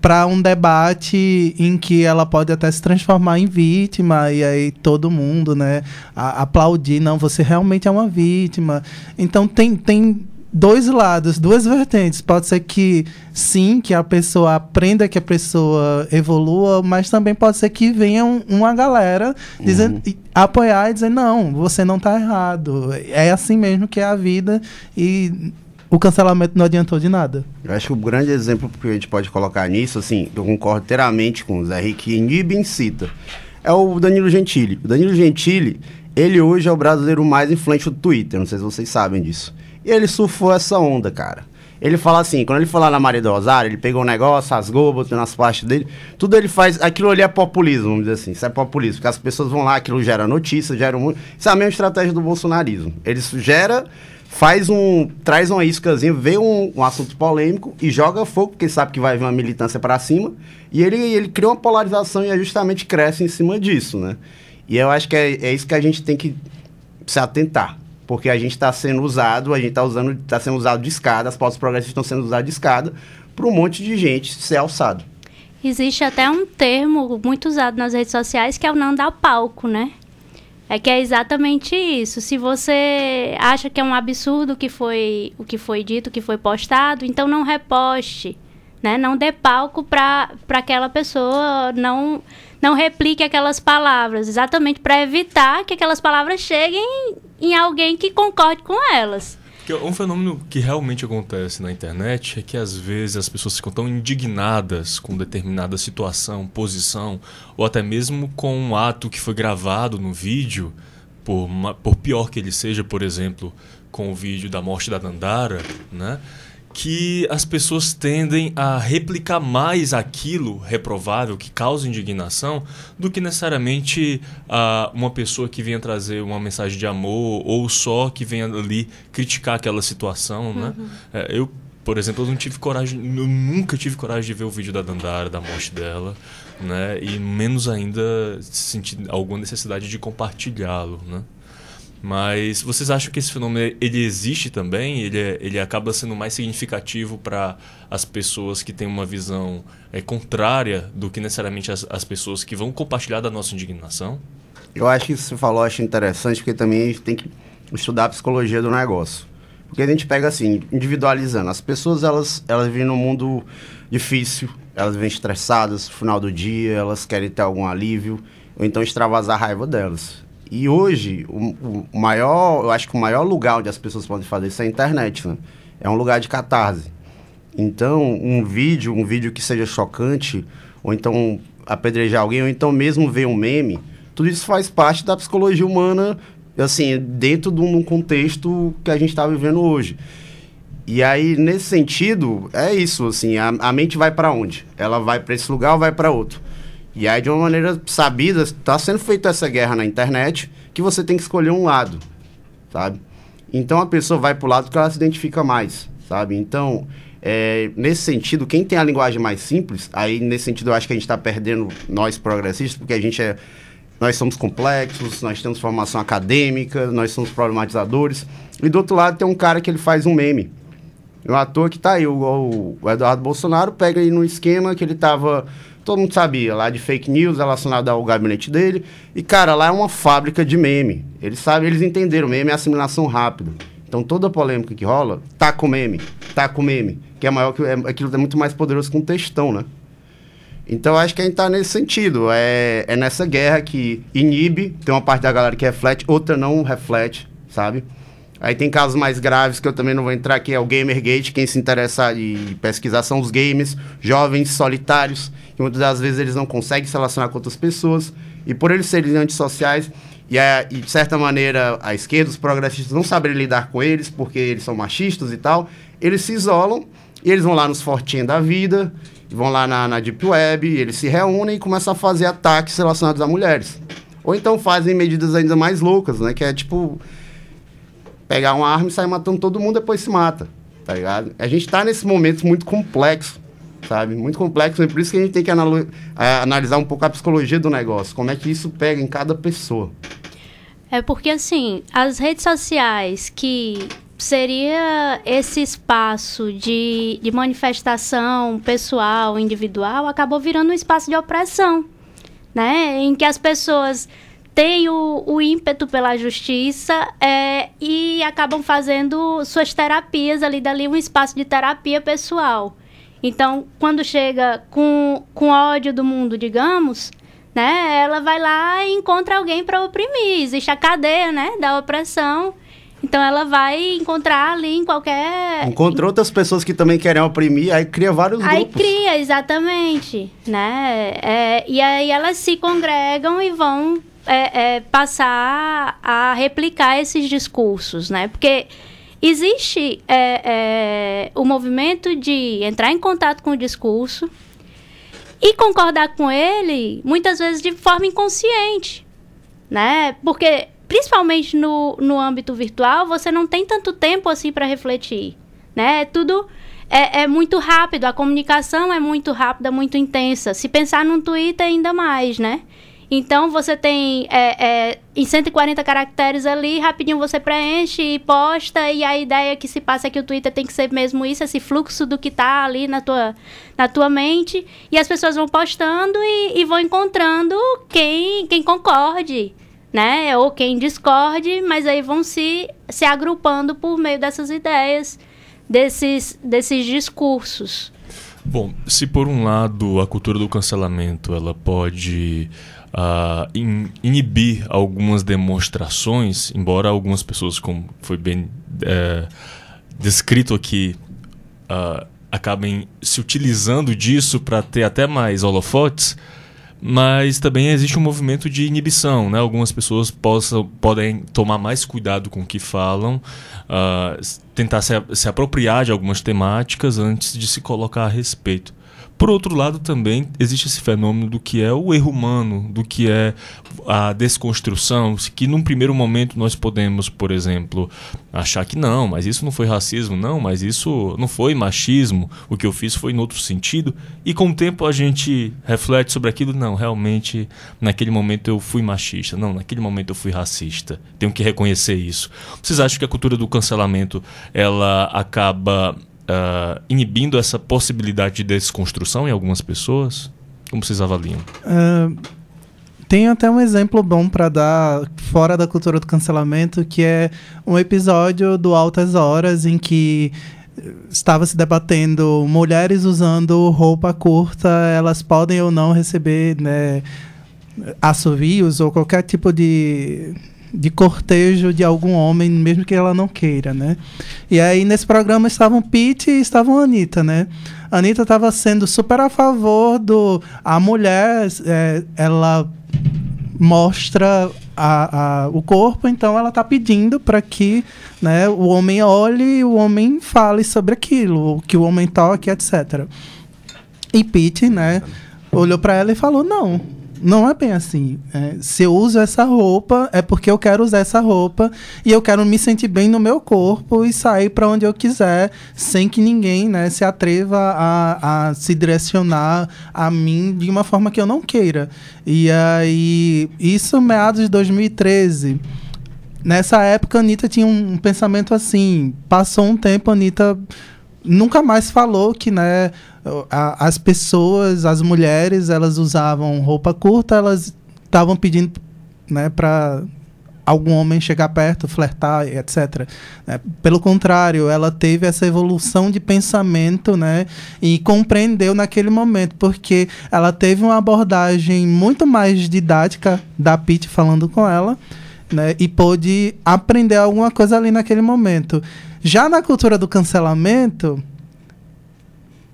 para um debate em que ela pode até se transformar em vítima e aí todo mundo, né, a, aplaudir, não, você realmente é uma vítima. Então tem tem dois lados, duas vertentes. Pode ser que sim, que a pessoa aprenda, que a pessoa evolua, mas também pode ser que venha um, uma galera dizendo, uhum. apoiar e dizer não, você não está errado. É assim mesmo que é a vida e o cancelamento não adiantou de nada. Eu acho que o grande exemplo que a gente pode colocar nisso, assim, eu concordo inteiramente com o Zé Henrique e bem cita, é o Danilo Gentili. O Danilo Gentili, ele hoje é o brasileiro mais influente do Twitter, não sei se vocês sabem disso. E ele surfou essa onda, cara. Ele fala assim, quando ele falar na Maria do Rosário, ele pegou um negócio, rasgou, botou nas partes dele, tudo ele faz, aquilo ali é populismo, vamos dizer assim, isso é populismo, porque as pessoas vão lá, aquilo gera notícia, gera muito, isso é a mesma estratégia do bolsonarismo. Ele gera faz um. traz uma iscazinha, vê um, um, assunto polêmico e joga fogo, porque sabe que vai vir uma militância para cima. E ele, ele cria uma polarização e é justamente cresce em cima disso, né? E eu acho que é, é isso que a gente tem que se atentar. Porque a gente está sendo usado, a gente está usando, está sendo usado de escada, as pautas progressistas estão sendo usadas de escada para um monte de gente ser alçado. Existe até um termo muito usado nas redes sociais que é o não dar palco, né? É que é exatamente isso. Se você acha que é um absurdo o que foi, o que foi dito, o que foi postado, então não reposte, né? Não dê palco para aquela pessoa, não não replique aquelas palavras, exatamente para evitar que aquelas palavras cheguem em alguém que concorde com elas. Um fenômeno que realmente acontece na internet é que às vezes as pessoas ficam tão indignadas com determinada situação, posição, ou até mesmo com um ato que foi gravado no vídeo, por, por pior que ele seja, por exemplo, com o vídeo da morte da Dandara, né? Que as pessoas tendem a replicar mais aquilo reprovável que causa indignação do que necessariamente uh, uma pessoa que venha trazer uma mensagem de amor ou só que venha ali criticar aquela situação, né? uhum. né? É, eu, por exemplo, eu não tive coragem, eu nunca tive coragem de ver o vídeo da Dandara, da morte dela, né? E menos ainda sentir alguma necessidade de compartilhá-lo, né? Mas vocês acham que esse fenômeno ele existe também? Ele, é, ele acaba sendo mais significativo para as pessoas que têm uma visão é, contrária do que necessariamente as, as pessoas que vão compartilhar da nossa indignação? Eu acho que isso você falou, acho interessante, porque também a gente tem que estudar a psicologia do negócio. Porque a gente pega assim, individualizando. As pessoas, elas, elas vivem num mundo difícil, elas vêm estressadas no final do dia, elas querem ter algum alívio, ou então extravasar a raiva delas. E hoje, o, o, maior, eu acho que o maior lugar onde as pessoas podem fazer isso é a internet, né? É um lugar de catarse. Então, um vídeo, um vídeo que seja chocante, ou então apedrejar alguém, ou então mesmo ver um meme, tudo isso faz parte da psicologia humana, assim, dentro de um contexto que a gente está vivendo hoje. E aí, nesse sentido, é isso, assim, a, a mente vai para onde? Ela vai para esse lugar ou vai para outro? E aí, de uma maneira sabida, está sendo feita essa guerra na internet que você tem que escolher um lado, sabe? Então a pessoa vai para o lado que ela se identifica mais, sabe? Então, é, nesse sentido, quem tem a linguagem mais simples, aí nesse sentido eu acho que a gente está perdendo nós progressistas, porque a gente é. Nós somos complexos, nós temos formação acadêmica, nós somos problematizadores. E do outro lado tem um cara que ele faz um meme. Um ator que está aí, o, o Eduardo Bolsonaro, pega aí no esquema que ele estava todo mundo sabia, lá de fake news relacionada ao gabinete dele. E, cara, lá é uma fábrica de meme. Eles sabem, eles entenderam, meme é assimilação rápida. Então toda polêmica que rola, tá com meme, tá com meme. Que é maior que. É, aquilo é muito mais poderoso que um textão, né? Então acho que a gente tá nesse sentido. É, é nessa guerra que inibe, tem uma parte da galera que reflete, outra não reflete, sabe? Aí tem casos mais graves que eu também não vou entrar aqui, é o Gamergate. Quem se interessa e pesquisar são os games, jovens solitários, que muitas das vezes eles não conseguem se relacionar com outras pessoas. E por eles serem antissociais, e, e de certa maneira a esquerda, os progressistas não sabem lidar com eles, porque eles são machistas e tal, eles se isolam e eles vão lá nos fortinhos da vida, vão lá na, na Deep Web, eles se reúnem e começam a fazer ataques relacionados a mulheres. Ou então fazem medidas ainda mais loucas, né? Que é tipo pegar uma arma e sair matando todo mundo, depois se mata, tá ligado? A gente tá nesse momento muito complexo, sabe? Muito complexo, e por isso que a gente tem que analisar um pouco a psicologia do negócio, como é que isso pega em cada pessoa. É porque, assim, as redes sociais que seria esse espaço de, de manifestação pessoal, individual, acabou virando um espaço de opressão, né? Em que as pessoas têm o, o ímpeto pela justiça é, e acabam fazendo suas terapias ali, dali um espaço de terapia pessoal. Então, quando chega com, com ódio do mundo, digamos, né, ela vai lá e encontra alguém para oprimir. Existe a cadeia, né, da opressão. Então ela vai encontrar ali em qualquer. Encontra outras pessoas que também querem oprimir, aí cria vários aí grupos. Aí cria, exatamente. Né? É, e aí elas se congregam e vão é, é, passar a replicar esses discursos, né? Porque existe é, é, o movimento de entrar em contato com o discurso e concordar com ele, muitas vezes de forma inconsciente, né? Porque, principalmente no, no âmbito virtual, você não tem tanto tempo assim para refletir, né? Tudo é, é, muito rápido, a comunicação é muito rápida, muito intensa. Se pensar num Twitter, ainda mais, né? Então você tem é, é, em 140 caracteres ali, rapidinho você preenche e posta, e a ideia que se passa é que o Twitter tem que ser mesmo isso, esse fluxo do que está ali na tua, na tua mente, e as pessoas vão postando e, e vão encontrando quem, quem concorde, né? Ou quem discorde, mas aí vão se, se agrupando por meio dessas ideias, desses, desses discursos. Bom, se por um lado a cultura do cancelamento ela pode in, inibir algumas demonstrações, embora algumas pessoas, como foi bem é, descrito aqui uh, acabem se utilizando disso para ter até mais holofotes, mas também existe um movimento de inibição, né? Algumas pessoas possam, podem tomar mais cuidado com o que falam, uh, tentar se, se apropriar de algumas temáticas antes de se colocar a respeito. Por outro lado, também existe esse fenômeno do que é o erro humano, do que é a desconstrução, que num primeiro momento nós podemos, por exemplo, achar que não, mas isso não foi racismo, não, mas isso não foi machismo, o que eu fiz foi em outro sentido, e com o tempo a gente reflete sobre aquilo, não, realmente naquele momento eu fui machista, não, naquele momento eu fui racista, tenho que reconhecer isso. Vocês acham que a cultura do cancelamento ela acaba uh, inibindo essa possibilidade de desconstrução em algumas pessoas? Como vocês avaliam? Uh, tem até um exemplo bom para dar fora da cultura do cancelamento, que é um episódio do Altas Horas em que estava se debatendo mulheres usando roupa curta, elas podem ou não receber né, assovios ou qualquer tipo de de cortejo de algum homem, mesmo que ela não queira, né? E aí nesse programa estavam Pete e estavam Anitta, né? A Anitta estava sendo super a favor do a mulher, é, ela mostra a, a, o corpo, então ela está pedindo para que né, o homem olhe e o homem fale sobre aquilo, que o homem toque, etc. E Pete, né, olhou para ela e falou: não, não é bem assim. É, se eu uso essa roupa, é porque eu quero usar essa roupa e eu quero me sentir bem no meu corpo e sair para onde eu quiser, sem que ninguém né, se atreva a, a se direcionar a mim de uma forma que eu não queira. E aí, isso meados de 2013. Nessa época, a Anitta tinha um pensamento assim. Passou um tempo, a Anitta nunca mais falou que, né, as pessoas, as mulheres, elas usavam roupa curta, elas estavam pedindo, né, para algum homem chegar perto, flertar, etc. É, pelo contrário, ela teve essa evolução de pensamento, né, e compreendeu naquele momento, porque ela teve uma abordagem muito mais didática da Pete falando com ela, né, e pôde aprender alguma coisa ali naquele momento. Já na cultura do cancelamento,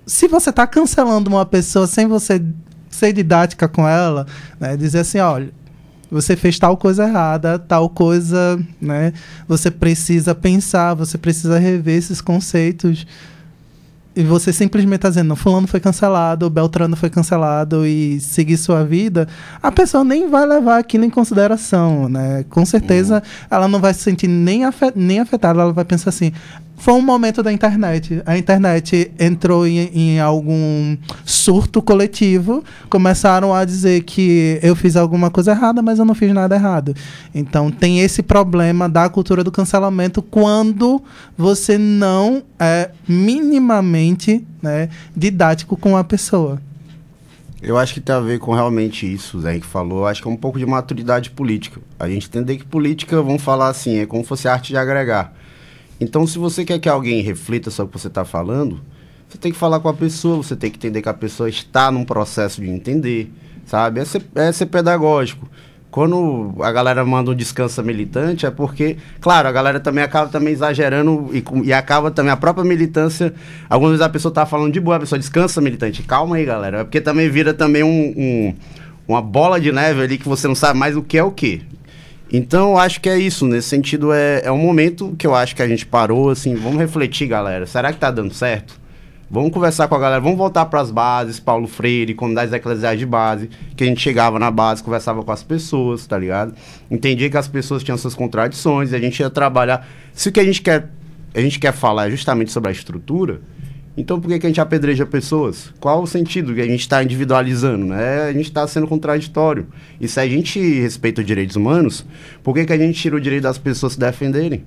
se você está cancelando uma pessoa sem você ser didática com ela, né, dizer assim, olha, você fez tal coisa errada, tal coisa, né? Você precisa pensar, você precisa rever esses conceitos e você simplesmente está dizendo, fulano foi cancelado, Beltrano foi cancelado e seguir sua vida, a pessoa nem vai levar aquilo em consideração, né? Com certeza uhum. ela não vai se sentir nem, afet nem afetada, ela vai pensar assim, foi um momento da internet. A internet entrou em, em, algum surto coletivo. Começaram a dizer que eu fiz alguma coisa errada, mas eu não fiz nada errado. Então tem esse problema da cultura do cancelamento quando você não é minimamente né, didático com a pessoa. Eu acho que tem a ver com realmente isso, Zé, que falou. Acho que é um pouco de maturidade política. A gente entender que política, vamos falar assim, é como se fosse arte de agregar. Então, se você quer que alguém reflita sobre o que você está falando, você tem que falar com a pessoa, você tem que entender que a pessoa está num processo de entender, sabe? É ser, é ser pedagógico. Quando a galera manda um descansa militante, é porque, claro, a galera também acaba também exagerando e, e acaba também a própria militância. Algumas vezes a pessoa está falando de boa, a pessoa descansa militante. Calma aí, galera. É porque também vira também um, um uma bola de neve ali que você não sabe mais o que é o que. Então, eu acho que é isso. Nesse sentido, é, é um momento que eu acho que a gente parou, assim, vamos refletir, galera. Será que tá dando certo? Vamos conversar com a galera, vamos voltar para as bases, Paulo Freire, comunidades eclesiais de base, que a gente chegava na base, conversava com as pessoas, tá ligado? Entendia que as pessoas tinham suas contradições, e a gente ia trabalhar. Se o que a gente quer, a gente quer falar é justamente sobre a estrutura, então por que, que a gente apedreja pessoas? Qual o sentido que a gente está individualizando? Né? A gente está sendo contraditório. E se a gente respeita os direitos humanos, por que, que a gente tira o direito das pessoas se defenderem?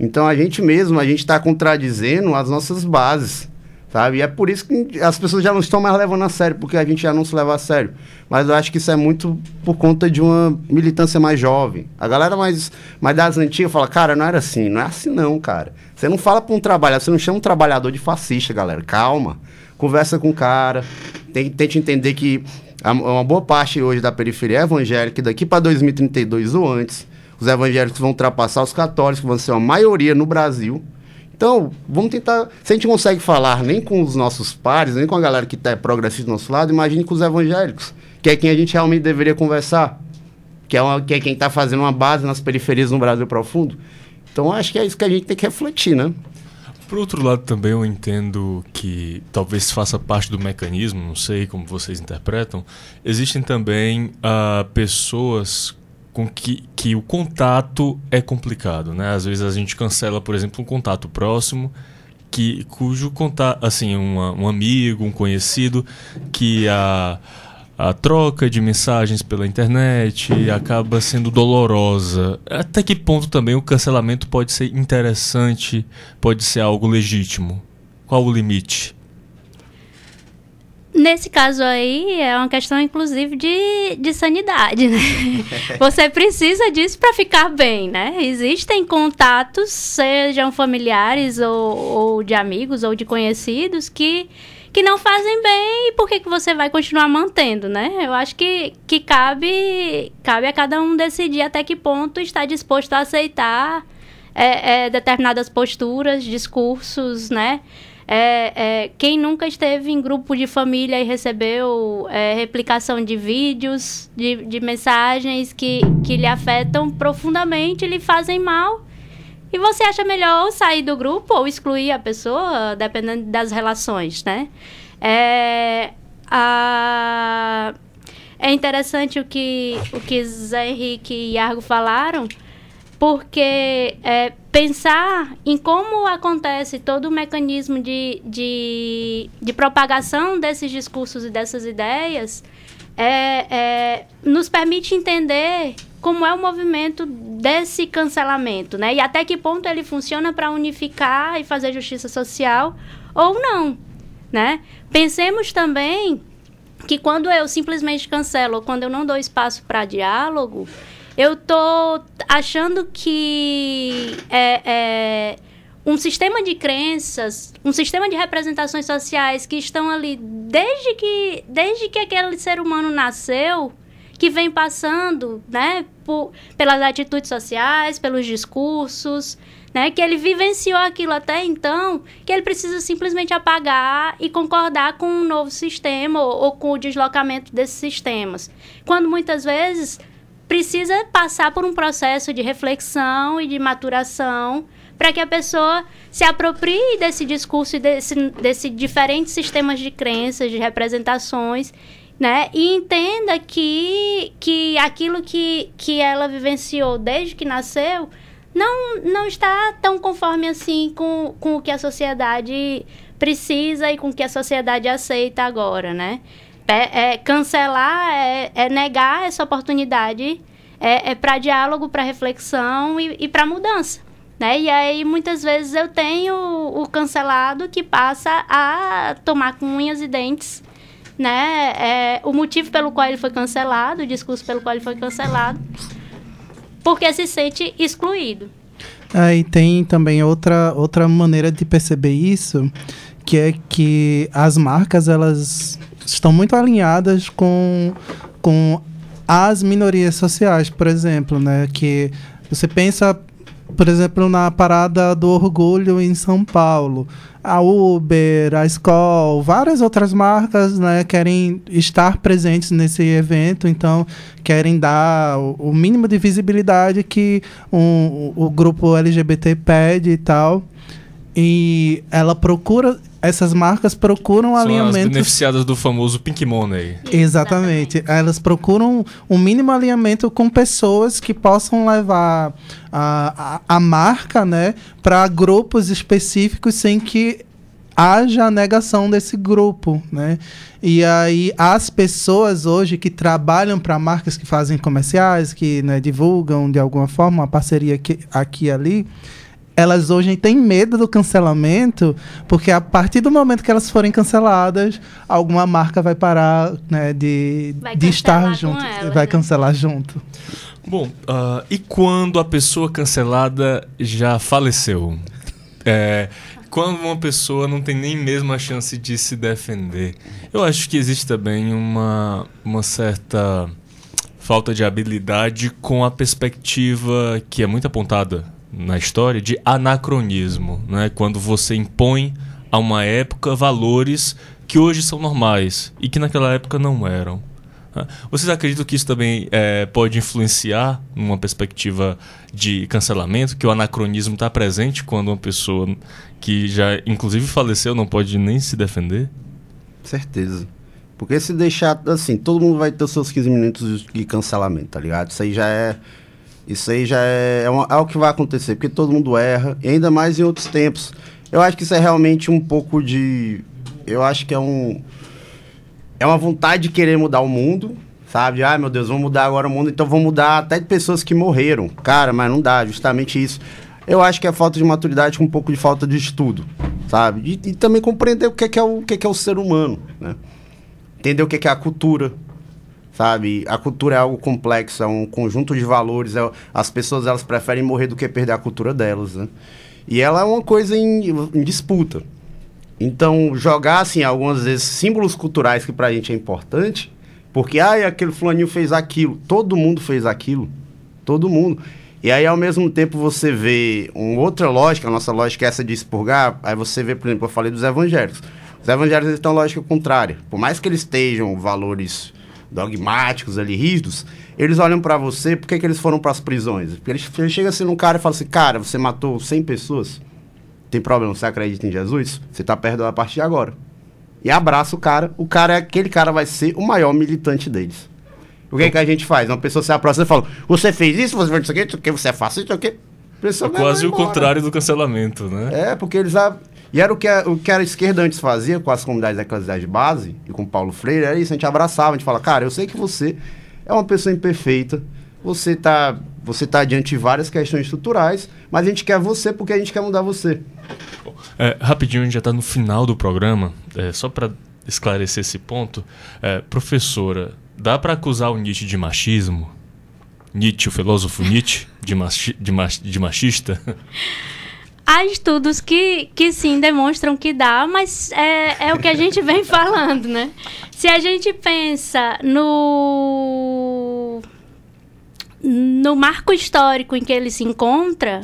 Então a gente mesmo, a gente está contradizendo as nossas bases. Sabe? E é por isso que as pessoas já não estão mais levando a sério, porque a gente já não se leva a sério. Mas eu acho que isso é muito por conta de uma militância mais jovem. A galera mais, mais das antigas fala, cara, não era assim, não é assim não, cara. Você não fala para um trabalhador, você não chama um trabalhador de fascista, galera. Calma. Conversa com o cara. Tente entender que uma boa parte hoje da periferia é evangélica, daqui para 2032 ou antes, os evangélicos vão ultrapassar os católicos, vão ser uma maioria no Brasil Então, vamos tentar. Se a gente consegue falar nem com os nossos pares, nem com a galera que está progressista do nosso lado, imagine com os evangélicos, que é quem a gente realmente deveria conversar, que é, uma, que é quem está fazendo uma base nas periferias no Brasil profundo. Então, acho que é isso que a gente tem que refletir, né? Por outro lado, também eu entendo que talvez faça parte do mecanismo, não sei como vocês interpretam. Existem também uh, pessoas com que, que o contato é complicado, né? Às vezes a gente cancela, por exemplo, um contato próximo que cujo contato, assim, uma, um amigo, um conhecido que a a troca de mensagens pela internet acaba sendo dolorosa. Até que ponto também o cancelamento pode ser interessante, pode ser algo legítimo? Qual o limite? Nesse caso aí, é uma questão, inclusive, de, de sanidade, né? [LAUGHS] Você precisa disso para ficar bem, né? Existem contatos, sejam familiares ou, ou de amigos ou de conhecidos, que que não fazem bem e por que, que você vai continuar mantendo, né? Eu acho que, que cabe, cabe a cada um decidir até que ponto está disposto a aceitar é, é, determinadas posturas, discursos, né? É, é, quem nunca esteve em grupo de família e recebeu é, replicação de vídeos, de, de mensagens que, que lhe afetam profundamente, lhe fazem mal e você acha melhor sair do grupo ou excluir a pessoa, dependendo das relações, né? É, a, é interessante o que, o que Zé Henrique e Iargo falaram, porque é, pensar em como acontece todo o mecanismo de, de, de propagação desses discursos e dessas ideias é, é, nos permite entender como é o movimento desse cancelamento, né? E até que ponto ele funciona para unificar e fazer justiça social ou não, né? Pensemos também que quando eu simplesmente cancelo quando eu não dou espaço para diálogo, eu tô achando que é, é, um sistema de crenças, um sistema de representações sociais que estão ali desde que, desde que aquele ser humano nasceu, que vem passando, né, por, pelas atitudes sociais, pelos discursos, né, que ele vivenciou aquilo até então, que ele precisa simplesmente apagar e concordar com um novo sistema ou, ou com o deslocamento desses sistemas. Quando muitas vezes precisa passar por um processo de reflexão e de maturação para que a pessoa se aproprie desse discurso e desse, desse diferentes sistemas de crenças, de representações né? E entenda que, que aquilo que, que ela vivenciou desde que nasceu não, não está tão conforme assim com, com o que a sociedade precisa e com o que a sociedade aceita agora, né? É, é cancelar, é, é, negar essa oportunidade é, é para diálogo, para reflexão e, e para mudança. Né? E aí, muitas vezes, eu tenho o cancelado que passa a tomar com unhas e dentes né, é, o motivo pelo qual ele foi cancelado, o discurso pelo qual ele foi cancelado, porque se sente excluído. Aí tem também outra, outra maneira de perceber isso, que é que as marcas elas estão muito alinhadas com, com as minorias sociais, por exemplo, né? Que você pensa por exemplo, na parada do orgulho em São Paulo. A Uber, a Skoll, várias outras marcas né, querem estar presentes nesse evento, então querem dar o, mínimo de visibilidade que um, o grupo LGBT pede e tal. E ela procura essas marcas procuram São alinhamento. As beneficiadas do famoso Pink Money. Exatamente. Elas procuram um mínimo alinhamento com pessoas que possam levar a, a, a marca né, para grupos específicos sem que haja a negação desse grupo, né? E aí as pessoas hoje que trabalham para marcas que fazem comerciais, que né, divulgam de alguma forma uma parceria aqui, aqui e ali, elas hoje têm medo do cancelamento, porque a partir do momento que elas forem canceladas, alguma marca vai parar né, de, de estar junto. Ela, vai né? cancelar junto. Bom, uh, e quando a pessoa cancelada já faleceu? É, quando uma pessoa não tem nem mesmo a chance de se defender. Eu acho que existe também uma, uma certa falta de habilidade com a perspectiva que é muito apontada na história de anacronismo, né? quando você impõe a uma época valores que hoje são normais e que naquela época não eram. Né? Vocês acreditam que isso também é, pode influenciar numa perspectiva de cancelamento, que o anacronismo está presente quando uma pessoa que já inclusive faleceu não pode nem se defender? Certeza. Porque se deixar assim, todo mundo vai ter os seus 15 minutos de cancelamento, tá ligado? Isso aí já é. Isso aí já é, é, uma, é o que vai acontecer, porque todo mundo erra, e ainda mais em outros tempos. Eu acho que isso é realmente um pouco de. Eu acho que é um. É uma vontade de querer mudar o mundo, sabe? Ai meu Deus, vamos mudar agora o mundo, então vamos mudar até de pessoas que morreram. Cara, mas não dá, justamente isso. Eu acho que é falta de maturidade com um pouco de falta de estudo, sabe? E, e também compreender o que é, que é o, o que é, que é o ser humano, né? entender o que é a cultura, sabe? A cultura é algo complexo, é um conjunto de valores. É, as pessoas elas preferem morrer do que perder a cultura delas, né? E ela é uma coisa em, em disputa. Então, jogar, assim, algumas vezes, símbolos culturais que pra gente é importante, porque, ai, aquele fulaninho fez aquilo. Todo mundo fez aquilo. Todo mundo. E aí, ao mesmo tempo, você vê uma outra lógica, a nossa lógica é essa de expurgar, aí você vê, por exemplo, eu falei dos evangélicos. Os evangélicos estão lógica contrária. Por mais que eles estejam valores dogmáticos ali, rígidos, eles olham para você, por que, que eles foram para as prisões? Porque eles, chegam assim num cara e falam assim, cara, você matou 100 pessoas, tem problema, você acredita em Jesus? Você está perdoado a partir de agora. E abraça o cara, o cara é aquele cara vai ser o maior militante deles. O que, é que a gente faz? Uma pessoa se aproxima e fala, você fez isso, você fez isso aqui, você é fácil, isso aqui. É quase o contrário do cancelamento, né? É, porque eles e era o que, a, o que a esquerda antes fazia com as comunidades eclesiais de base e com Paulo Freire, era isso, a gente abraçava, a gente fala, cara, eu sei que você é uma pessoa imperfeita, você está você tá diante de várias questões estruturais, mas a gente quer você porque a gente quer mudar você. É, rapidinho, a gente já está no final do programa, é, só para esclarecer esse ponto. É, professora, dá para acusar o Nietzsche de machismo? Nietzsche, o filósofo Nietzsche, de, machi, de, mach, de machista? [LAUGHS] Há estudos que, que sim demonstram que dá, mas é, é o que a gente vem [LAUGHS] falando, né? Se a gente pensa no, no marco histórico em que ele se encontra,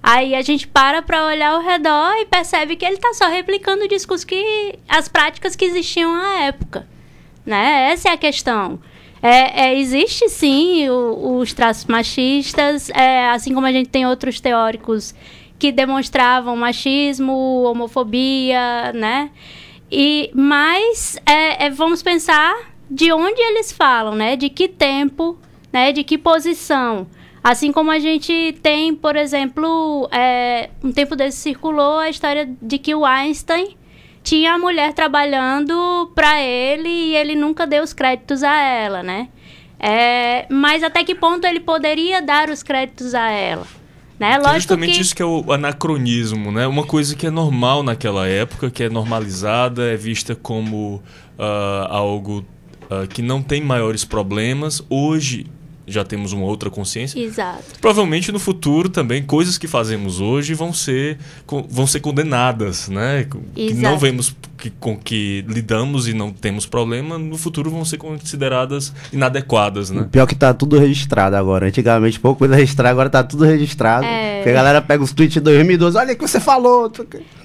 aí a gente para para olhar ao redor e percebe que ele está só replicando o discurso que. as práticas que existiam à época. Né? Essa é a questão. É, é, existe sim o, os traços machistas, é, assim como a gente tem outros teóricos que demonstravam machismo, homofobia, né? E mas é, é, vamos pensar de onde eles falam, né? De que tempo, né? De que posição. Assim como a gente tem, por exemplo, é, um tempo desse circulou a história de que o Einstein tinha a mulher trabalhando para ele e ele nunca deu os créditos a ela, né? É, mas até que ponto ele poderia dar os créditos a ela? Né? Lógico é justamente que... isso que é o anacronismo, né? Uma coisa que é normal naquela época, que é normalizada, é vista como uh, algo uh, que não tem maiores problemas. Hoje já temos uma outra consciência. Exato. Provavelmente no futuro também coisas que fazemos hoje vão ser vão ser condenadas, né? Que não vemos que, com que lidamos e não temos problema, no futuro vão ser consideradas inadequadas, né? pior que tá tudo registrado agora. Antigamente pouco coisa registrada, agora tá tudo registrado. É. Porque a galera pega os tweets de 2012, olha o que você falou.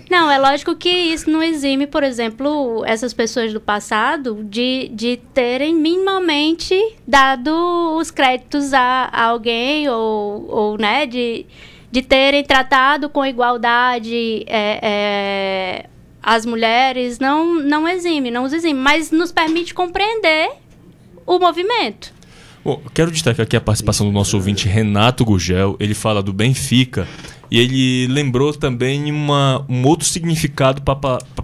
Não, é lógico que isso não exime, por exemplo, essas pessoas do passado de, de terem minimamente dado os créditos a, a alguém ou, ou né, de, de terem tratado com igualdade é, é, as mulheres. Não, não exime, não os exime, mas nos permite compreender o movimento. Bom, quero destacar aqui a participação do nosso ouvinte Renato Gugel. Ele fala do Benfica e ele lembrou também uma, um outro significado pa,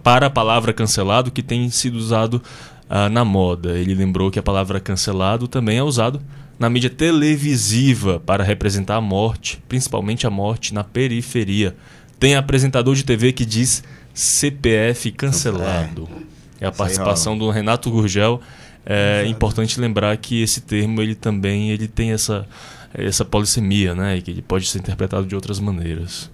para a palavra cancelado que tem sido usado uh, na moda. Ele lembrou que a palavra cancelado também é usado na mídia televisiva para representar a morte, principalmente a morte na periferia. Tem apresentador de TV que diz CPF cancelado. É a participação do Renato Gurgel. É importante lembrar que esse termo ele também ele tem essa essa polissemia, né? E que ele pode ser interpretado de outras maneiras.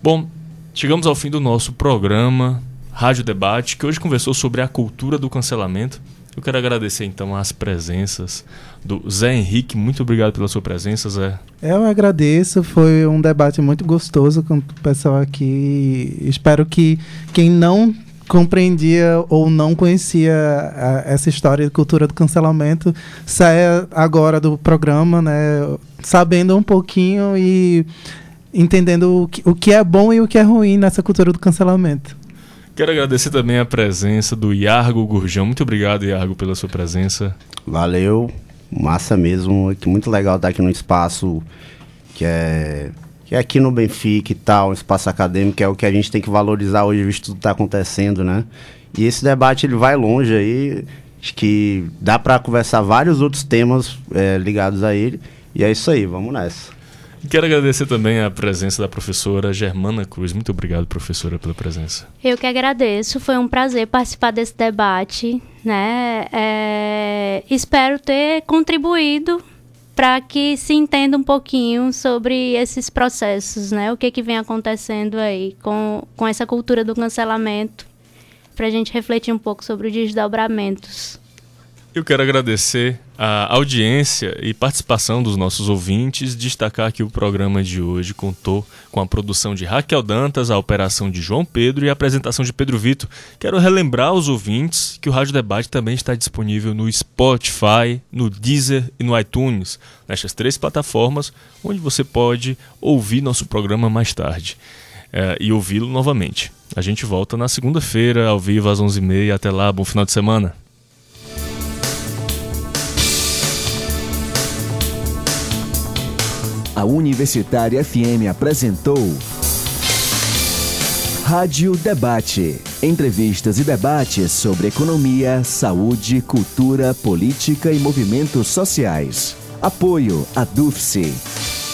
Bom, chegamos ao fim do nosso programa Rádio Debate, que hoje conversou sobre a cultura do cancelamento. Eu quero agradecer então as presenças do Zé Henrique. Muito obrigado pela sua presença, Zé. Eu agradeço, foi um debate muito gostoso com o pessoal aqui. Espero que quem não compreendia ou não conhecia a, essa história de cultura do cancelamento saia agora do programa, né, sabendo um pouquinho e entendendo o que, o que é bom e o que é ruim nessa cultura do cancelamento. Quero agradecer também a presença do Iargo Gurjão. Muito obrigado, Iargo, pela sua presença. Valeu, massa mesmo. Muito legal estar aqui no espaço que é que é aqui no Benfica e tal, um espaço acadêmico, é o que a gente tem que valorizar hoje, visto tudo que está acontecendo, né? E esse debate ele vai longe aí, acho que dá para conversar vários outros temas é, ligados a ele. E é isso aí, vamos nessa. Quero agradecer também a presença da professora Germana Cruz. Muito obrigado, professora, pela presença. Eu que agradeço. Foi um prazer participar desse debate. Né? É... Espero ter contribuído para que se entenda um pouquinho sobre esses processos, né? O que, que vem acontecendo aí com, com essa cultura do cancelamento, para a gente refletir um pouco sobre os desdobramentos. Eu quero agradecer a audiência e participação dos nossos ouvintes, destacar que o programa de hoje contou com a produção de Raquel Dantas, a operação de João Pedro e a apresentação de Pedro Vitor. Quero relembrar aos ouvintes que o Rádio Debate também está disponível no Spotify, no Deezer e no iTunes, nestas três plataformas onde você pode ouvir nosso programa mais tarde é, e ouvi-lo novamente. A gente volta na segunda-feira, ao vivo às 11h30. Até lá, bom final de semana. A Universitária FM apresentou Rádio Debate. Entrevistas e debates sobre economia, saúde, cultura, política e movimentos sociais. Apoio a DUFSE.